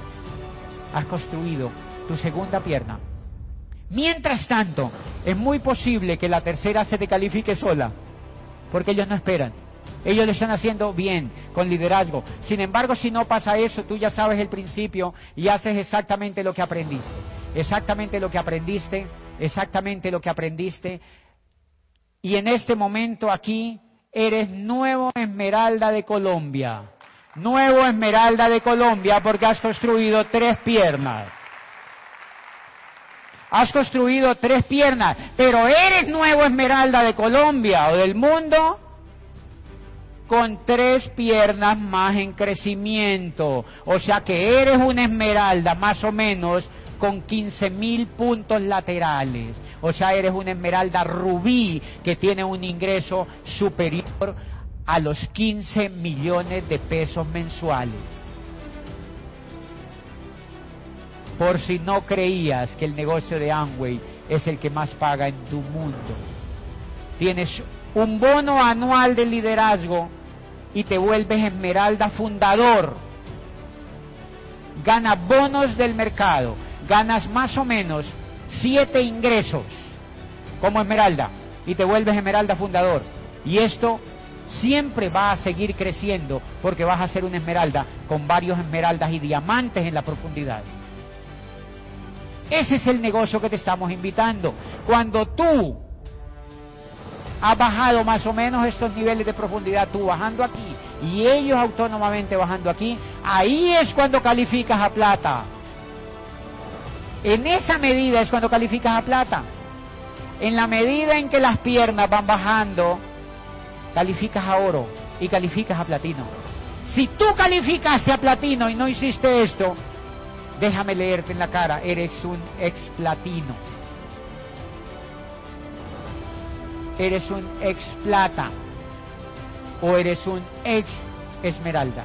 Has construido tu segunda pierna. Mientras tanto, es muy posible que la tercera se te califique sola, porque ellos no esperan. Ellos lo están haciendo bien, con liderazgo. Sin embargo, si no pasa eso, tú ya sabes el principio y haces exactamente lo que aprendiste. Exactamente lo que aprendiste, exactamente lo que aprendiste. Y en este momento aquí eres nuevo Esmeralda de Colombia. Nuevo Esmeralda de Colombia porque has construido tres piernas. Has construido tres piernas, pero eres nuevo Esmeralda de Colombia o del mundo con tres piernas más en crecimiento. O sea que eres una esmeralda más o menos con 15 mil puntos laterales. O sea, eres una esmeralda rubí que tiene un ingreso superior a los 15 millones de pesos mensuales. Por si no creías que el negocio de Amway es el que más paga en tu mundo. Tienes un bono anual de liderazgo y te vuelves esmeralda fundador. Ganas bonos del mercado, ganas más o menos siete ingresos como esmeralda y te vuelves esmeralda fundador. Y esto siempre va a seguir creciendo porque vas a ser una esmeralda con varios esmeraldas y diamantes en la profundidad. Ese es el negocio que te estamos invitando. Cuando tú ha bajado más o menos estos niveles de profundidad, tú bajando aquí y ellos autónomamente bajando aquí, ahí es cuando calificas a plata. En esa medida es cuando calificas a plata. En la medida en que las piernas van bajando, calificas a oro y calificas a platino. Si tú calificaste a platino y no hiciste esto, déjame leerte en la cara, eres un ex platino. ¿Eres un ex plata o eres un ex esmeralda?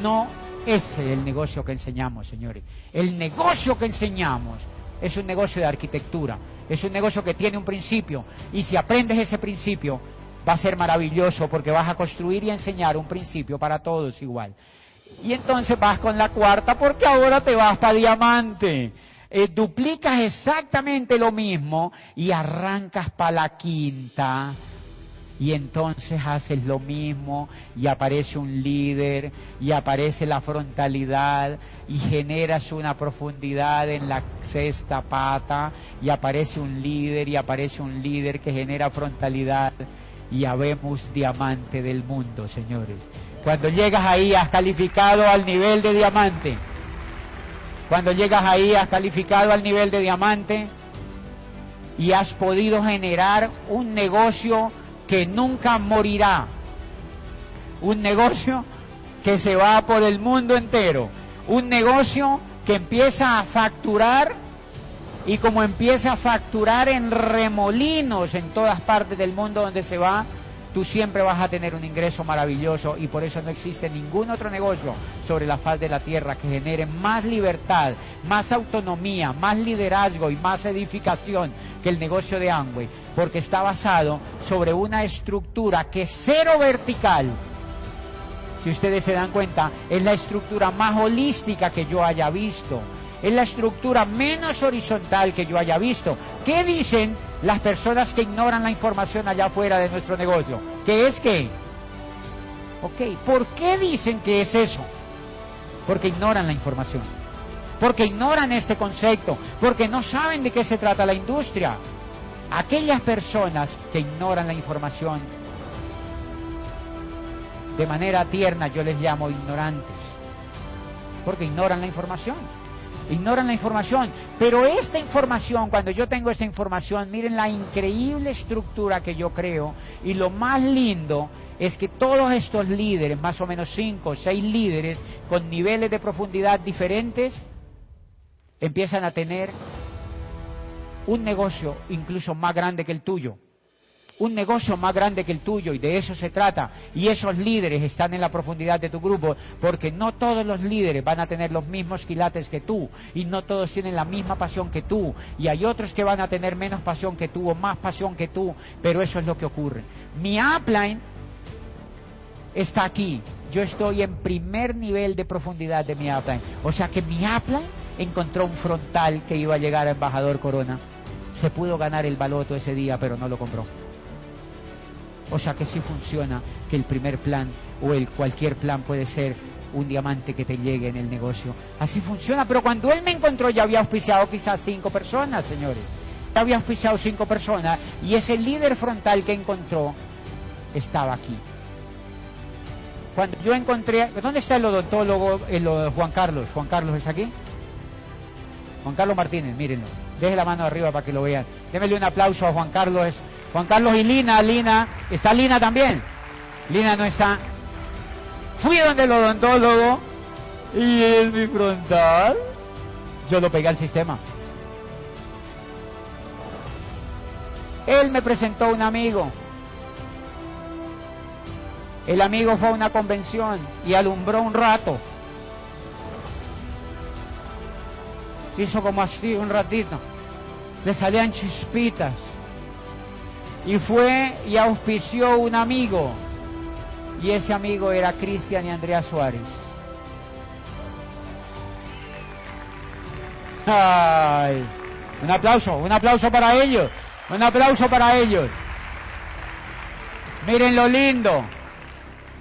No ese es el negocio que enseñamos, señores. El negocio que enseñamos es un negocio de arquitectura, es un negocio que tiene un principio y si aprendes ese principio va a ser maravilloso porque vas a construir y enseñar un principio para todos igual. Y entonces vas con la cuarta porque ahora te vas para diamante. Eh, duplicas exactamente lo mismo y arrancas para la quinta y entonces haces lo mismo y aparece un líder y aparece la frontalidad y generas una profundidad en la sexta pata y aparece un líder y aparece un líder que genera frontalidad y habemos diamante del mundo, señores. Cuando llegas ahí has calificado al nivel de diamante. Cuando llegas ahí has calificado al nivel de diamante y has podido generar un negocio que nunca morirá. Un negocio que se va por el mundo entero. Un negocio que empieza a facturar y como empieza a facturar en remolinos en todas partes del mundo donde se va, tú siempre vas a tener un ingreso maravilloso y por eso no existe ningún otro negocio sobre la faz de la tierra que genere más libertad, más autonomía, más liderazgo y más edificación que el negocio de Amway, porque está basado sobre una estructura que es cero vertical. Si ustedes se dan cuenta, es la estructura más holística que yo haya visto. Es la estructura menos horizontal que yo haya visto. ¿Qué dicen las personas que ignoran la información allá afuera de nuestro negocio. ¿Qué es qué? Ok, ¿por qué dicen que es eso? Porque ignoran la información, porque ignoran este concepto, porque no saben de qué se trata la industria. Aquellas personas que ignoran la información de manera tierna yo les llamo ignorantes, porque ignoran la información, ignoran la información, pero esta información, cuando yo tengo esta información, miren la increíble estructura que yo creo y lo más lindo es que todos estos líderes, más o menos cinco o seis líderes con niveles de profundidad diferentes, empiezan a tener un negocio incluso más grande que el tuyo un negocio más grande que el tuyo y de eso se trata. Y esos líderes están en la profundidad de tu grupo porque no todos los líderes van a tener los mismos quilates que tú y no todos tienen la misma pasión que tú y hay otros que van a tener menos pasión que tú o más pasión que tú, pero eso es lo que ocurre. Mi upline está aquí. Yo estoy en primer nivel de profundidad de mi upline. O sea que mi upline encontró un frontal que iba a llegar a embajador Corona. Se pudo ganar el baloto ese día, pero no lo compró. O sea que sí funciona, que el primer plan o el cualquier plan puede ser un diamante que te llegue en el negocio. Así funciona, pero cuando él me encontró ya había auspiciado quizás cinco personas, señores. Ya había auspiciado cinco personas y ese líder frontal que encontró estaba aquí. Cuando yo encontré, ¿dónde está el odontólogo el, Juan Carlos? Juan Carlos es aquí. Juan Carlos Martínez, mírenlo. Deje la mano arriba para que lo vean. Démele un aplauso a Juan Carlos. Juan Carlos y Lina, Lina, ¿está Lina también? Lina no está. Fui donde el odontólogo y en mi frontal yo lo pegué al sistema. Él me presentó un amigo. El amigo fue a una convención y alumbró un rato. Hizo como así un ratito. Le salían chispitas y fue y auspició un amigo. Y ese amigo era Cristian y Andrea Suárez. Ay, un aplauso, un aplauso para ellos, un aplauso para ellos. Miren lo lindo,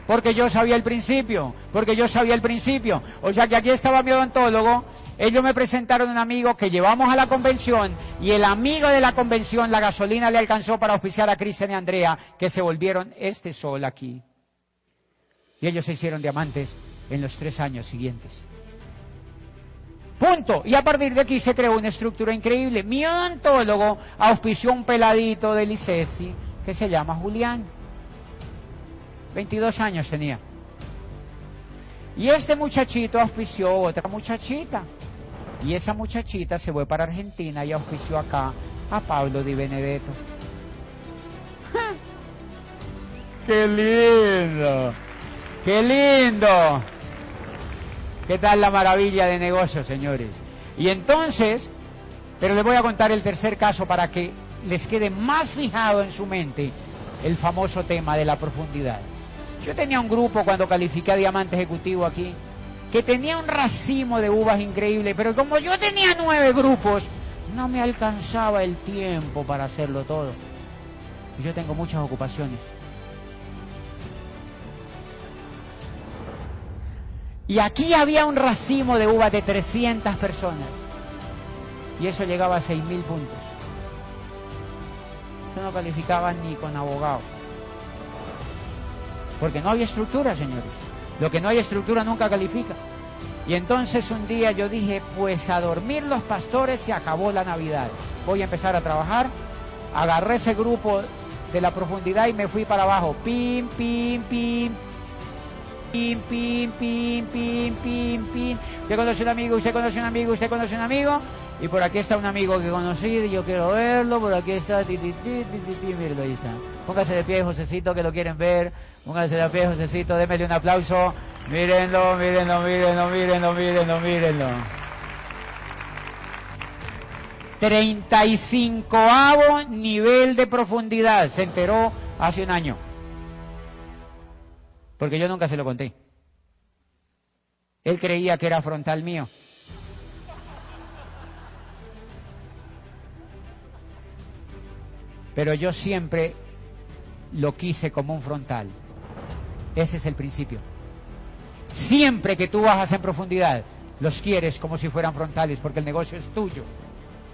porque yo sabía el principio, porque yo sabía el principio. O sea que aquí estaba mi odontólogo ellos me presentaron un amigo que llevamos a la convención y el amigo de la convención, la gasolina le alcanzó para oficiar a Cristian y Andrea, que se volvieron este sol aquí. Y ellos se hicieron diamantes en los tres años siguientes. Punto. Y a partir de aquí se creó una estructura increíble. Mi odontólogo auspició un peladito de Licesi que se llama Julián. 22 años tenía. Y este muchachito auspició otra muchachita. Y esa muchachita se fue para Argentina y auspició acá a Pablo Di Benedetto. ¡Qué lindo! ¡Qué lindo! ¿Qué tal la maravilla de negocios, señores? Y entonces, pero les voy a contar el tercer caso para que les quede más fijado en su mente el famoso tema de la profundidad. Yo tenía un grupo cuando califiqué a diamante ejecutivo aquí que tenía un racimo de uvas increíble, pero como yo tenía nueve grupos, no me alcanzaba el tiempo para hacerlo todo. Y yo tengo muchas ocupaciones. Y aquí había un racimo de uvas de 300 personas. Y eso llegaba a 6.000 puntos. Yo no calificaba ni con abogado. Porque no había estructura, señores. Lo que no hay estructura nunca califica. Y entonces un día yo dije, pues a dormir los pastores se acabó la Navidad. Voy a empezar a trabajar. Agarré ese grupo de la profundidad y me fui para abajo. Pim, pim, pim. Pim, pim, pim, pim, pim, pim. Usted conoce un amigo, usted conoce un amigo, usted conoce un amigo. Y por aquí está un amigo que conocí y yo quiero verlo. Por aquí está, ti, ti, ti, ti, ahí está. Póngase de pie, Josecito, que lo quieren ver. Póngase de pie, Josecito, démele un aplauso. Mírenlo, mírenlo, mírenlo, mírenlo, mírenlo, mírenlo. 35 nivel de profundidad. Se enteró hace un año. Porque yo nunca se lo conté. Él creía que era frontal mío. Pero yo siempre lo quise como un frontal. Ese es el principio. Siempre que tú bajas en profundidad, los quieres como si fueran frontales, porque el negocio es tuyo.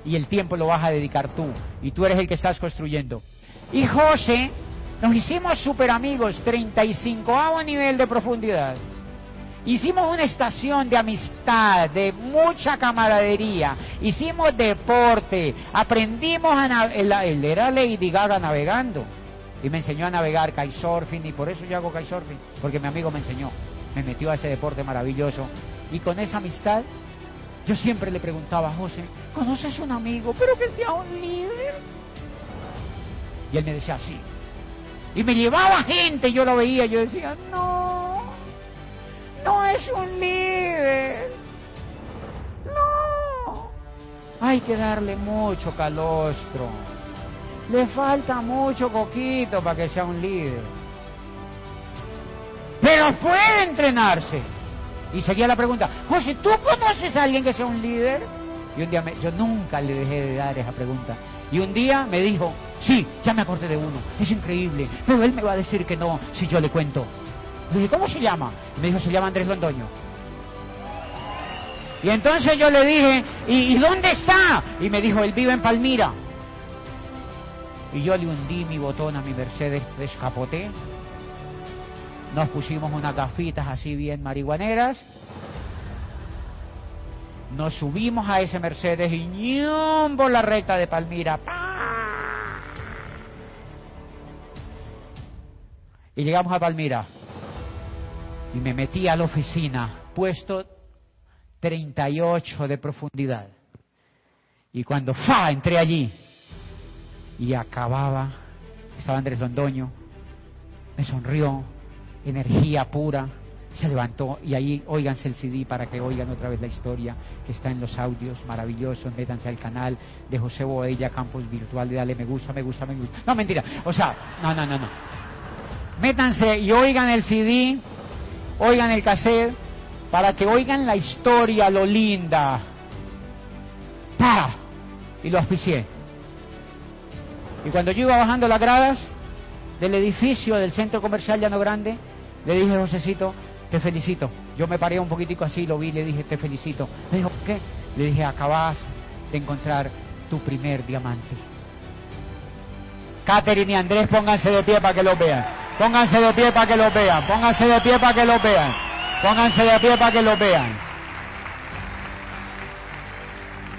Y el tiempo lo vas a dedicar tú. Y tú eres el que estás construyendo. Y José Nos hicimos super amigos, 35 nivel de profundidad. Hicimos una estación de amistad, de mucha camaradería. Hicimos deporte. Aprendimos a. Él era Lady Gaga navegando. Y me enseñó a navegar kitesurfing. Y por eso yo hago kitesurfing. Porque mi amigo me enseñó. Me metió a ese deporte maravilloso. Y con esa amistad, yo siempre le preguntaba a José, ¿conoces un amigo, pero que sea un líder? Y él me decía, sí. Y me llevaba gente, yo lo veía, yo decía, no, no es un líder. No. Hay que darle mucho calostro. Le falta mucho coquito para que sea un líder. Pero puede entrenarse. Y seguía la pregunta, José, ¿tú conoces a alguien que sea un líder? Y un día me, yo nunca le dejé de dar esa pregunta. Y un día me dijo, sí, ya me acordé de uno, es increíble, pero él me va a decir que no si yo le cuento. Le dije, ¿cómo se llama? Me dijo, se llama Andrés Londoño. Y entonces yo le dije, ¿y, dónde está? Y me dijo, él vive en Palmira. Y yo le hundí mi botón a mi Mercedes descapoté. Nos pusimos unas gafitas así bien marihuaneras. Nos subimos a ese Mercedes y ñumbo la recta de Palmira. Y llegamos a Palmira. Y me metí a la oficina, puesto 38 de profundidad. Y cuando ¡fa! entré allí y acababa, estaba Andrés Londoño, me sonrió, energía pura, se levantó y ahí oíganse el CD para que oigan otra vez la historia que está en los audios maravillosos, métanse al canal de José Boella, Campos Virtual, dale me gusta, me gusta, me gusta. No, mentira, o sea, no, no, no, no. Métanse y oigan el CD, oigan el cassette, para que oigan la historia, lo linda. ¡Pa! Y lo auspicié. Y cuando yo iba bajando las gradas del edificio del centro comercial Llano Grande, le dije, Josecito, te felicito. Yo me paré un poquitico así, lo vi, le dije, te felicito. Me dijo, ¿qué? Le dije, acabas de encontrar tu primer diamante. Catherine y Andrés, pónganse de pie para que lo vean. Pónganse de pie para que lo vean. Pónganse de pie para que lo vean. Pónganse de pie para que lo vean.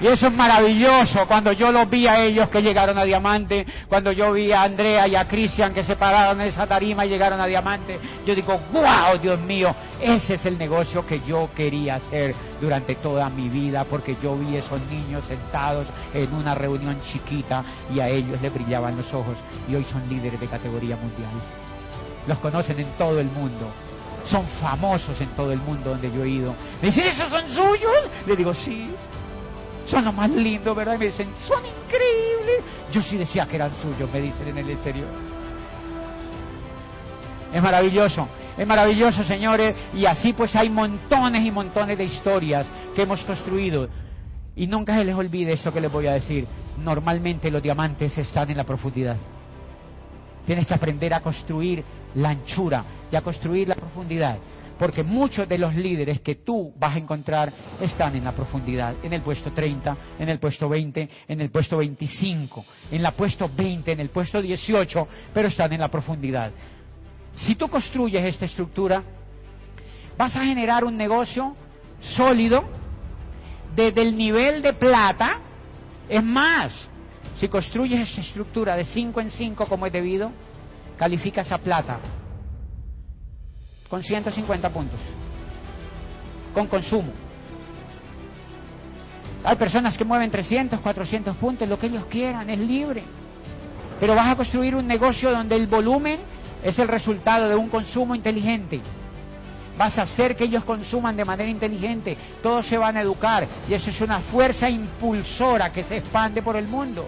Y eso es maravilloso cuando yo los vi a ellos que llegaron a Diamante, cuando yo vi a Andrea y a Cristian que se pararon en esa tarima y llegaron a Diamante. Yo digo, wow, Dios mío, ese es el negocio que yo quería hacer durante toda mi vida, porque yo vi esos niños sentados en una reunión chiquita y a ellos les brillaban los ojos y hoy son líderes de categoría mundial. Los conocen en todo el mundo son famosos en todo el mundo donde yo he ido. Me dicen, ¿esos son suyos? Le digo, sí son los más lindos, ¿verdad? Y me dicen, son increíbles. Yo sí decía que eran suyos, me dicen en el exterior. Es maravilloso, es maravilloso, señores, y así pues hay montones y montones de historias que hemos construido. Y nunca se les olvide eso que les voy a decir. Normalmente los diamantes están en la profundidad. Tienes que aprender a construir la anchura y a construir la profundidad porque muchos de los líderes que tú vas a encontrar están en la profundidad, en el puesto 30, en el puesto 20, en el puesto 25, en la puesto 20, en el puesto 18, pero están en la profundidad. Si tú construyes esta estructura, vas a generar un negocio sólido desde el nivel de plata. Es más, si construyes esta estructura de 5 en 5 como es debido, calificas a plata con 150 puntos, con consumo. Hay personas que mueven 300, 400 puntos, lo que ellos quieran, es libre. Pero vas a construir un negocio donde el volumen es el resultado de un consumo inteligente. Vas a hacer que ellos consuman de manera inteligente, todos se van a educar y eso es una fuerza impulsora que se expande por el mundo.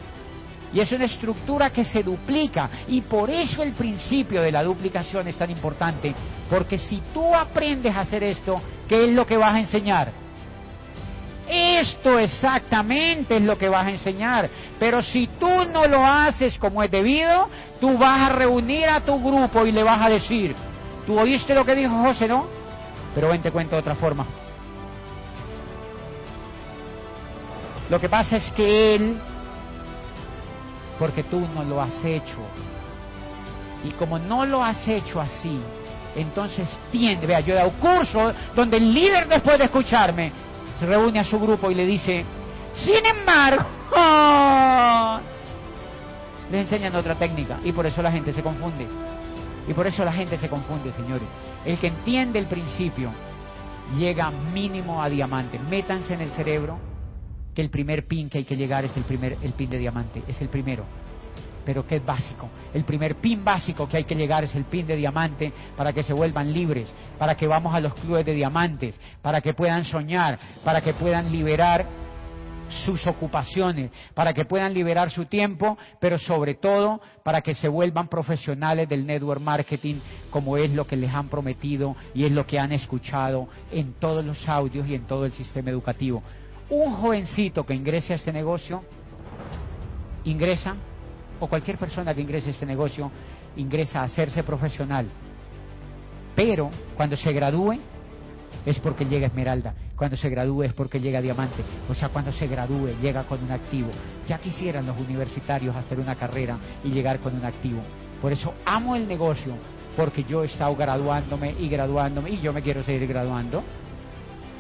Y es una estructura que se duplica. Y por eso el principio de la duplicación es tan importante. Porque si tú aprendes a hacer esto, ¿qué es lo que vas a enseñar? Esto exactamente es lo que vas a enseñar. Pero si tú no lo haces como es debido, tú vas a reunir a tu grupo y le vas a decir, tú oíste lo que dijo José, ¿no? Pero ven, te cuento de otra forma. Lo que pasa es que él porque tú no lo has hecho. Y como no lo has hecho así, entonces tiende, vea, yo he dado curso donde el líder después de escucharme se reúne a su grupo y le dice, sin embargo, les enseñan otra técnica y por eso la gente se confunde. Y por eso la gente se confunde, señores. El que entiende el principio llega mínimo a diamante. Métanse en el cerebro que el primer pin que hay que llegar es el primer el pin de diamante, es el primero. Pero que es básico. El primer pin básico que hay que llegar es el pin de diamante para que se vuelvan libres, para que vamos a los clubes de diamantes, para que puedan soñar, para que puedan liberar sus ocupaciones, para que puedan liberar su tiempo, pero sobre todo para que se vuelvan profesionales del network marketing, como es lo que les han prometido y es lo que han escuchado en todos los audios y en todo el sistema educativo. Un jovencito que ingrese a este negocio, ingresa, o cualquier persona que ingrese a este negocio, ingresa a hacerse profesional. Pero cuando se gradúe, es porque llega Esmeralda. Cuando se gradúe es porque llega Diamante. O sea, cuando se gradúe llega con un activo. Ya quisieran los universitarios hacer una carrera y llegar con un activo. Por eso amo el negocio, porque yo he estado graduándome y graduándome y yo me quiero seguir graduando.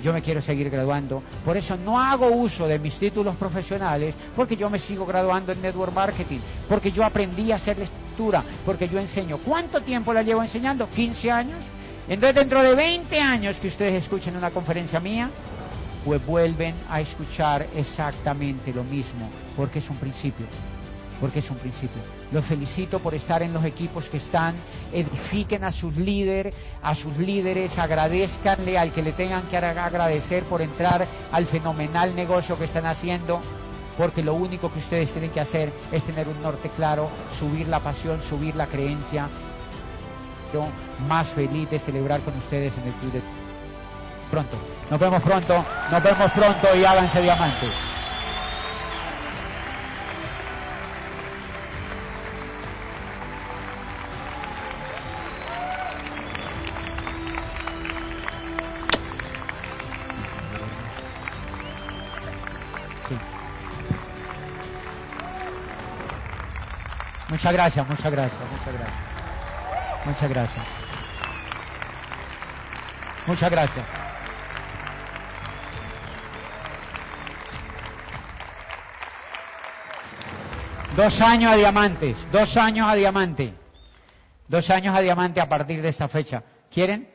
Yo me quiero seguir graduando. Por eso no hago uso de mis títulos profesionales, porque yo me sigo graduando en Network Marketing, porque yo aprendí a hacer lectura, porque yo enseño. ¿Cuánto tiempo la llevo enseñando? ¿15 años? Entonces, dentro de 20 años que ustedes escuchen una conferencia mía, pues vuelven a escuchar exactamente lo mismo, porque es un principio, porque es un principio. Los felicito por estar en los equipos que están, edifiquen a sus líderes, a sus líderes, agradezcanle al que le tengan que agradecer por entrar al fenomenal negocio que están haciendo, porque lo único que ustedes tienen que hacer es tener un norte claro, subir la pasión, subir la creencia más feliz de celebrar con ustedes en el club de pronto. Nos vemos pronto, nos vemos pronto y háganse diamantes. Muchas gracias, muchas gracias, muchas gracias. Muchas gracias. Muchas gracias. Dos años a diamantes, dos años a diamante, dos años a diamante a partir de esta fecha. ¿Quieren?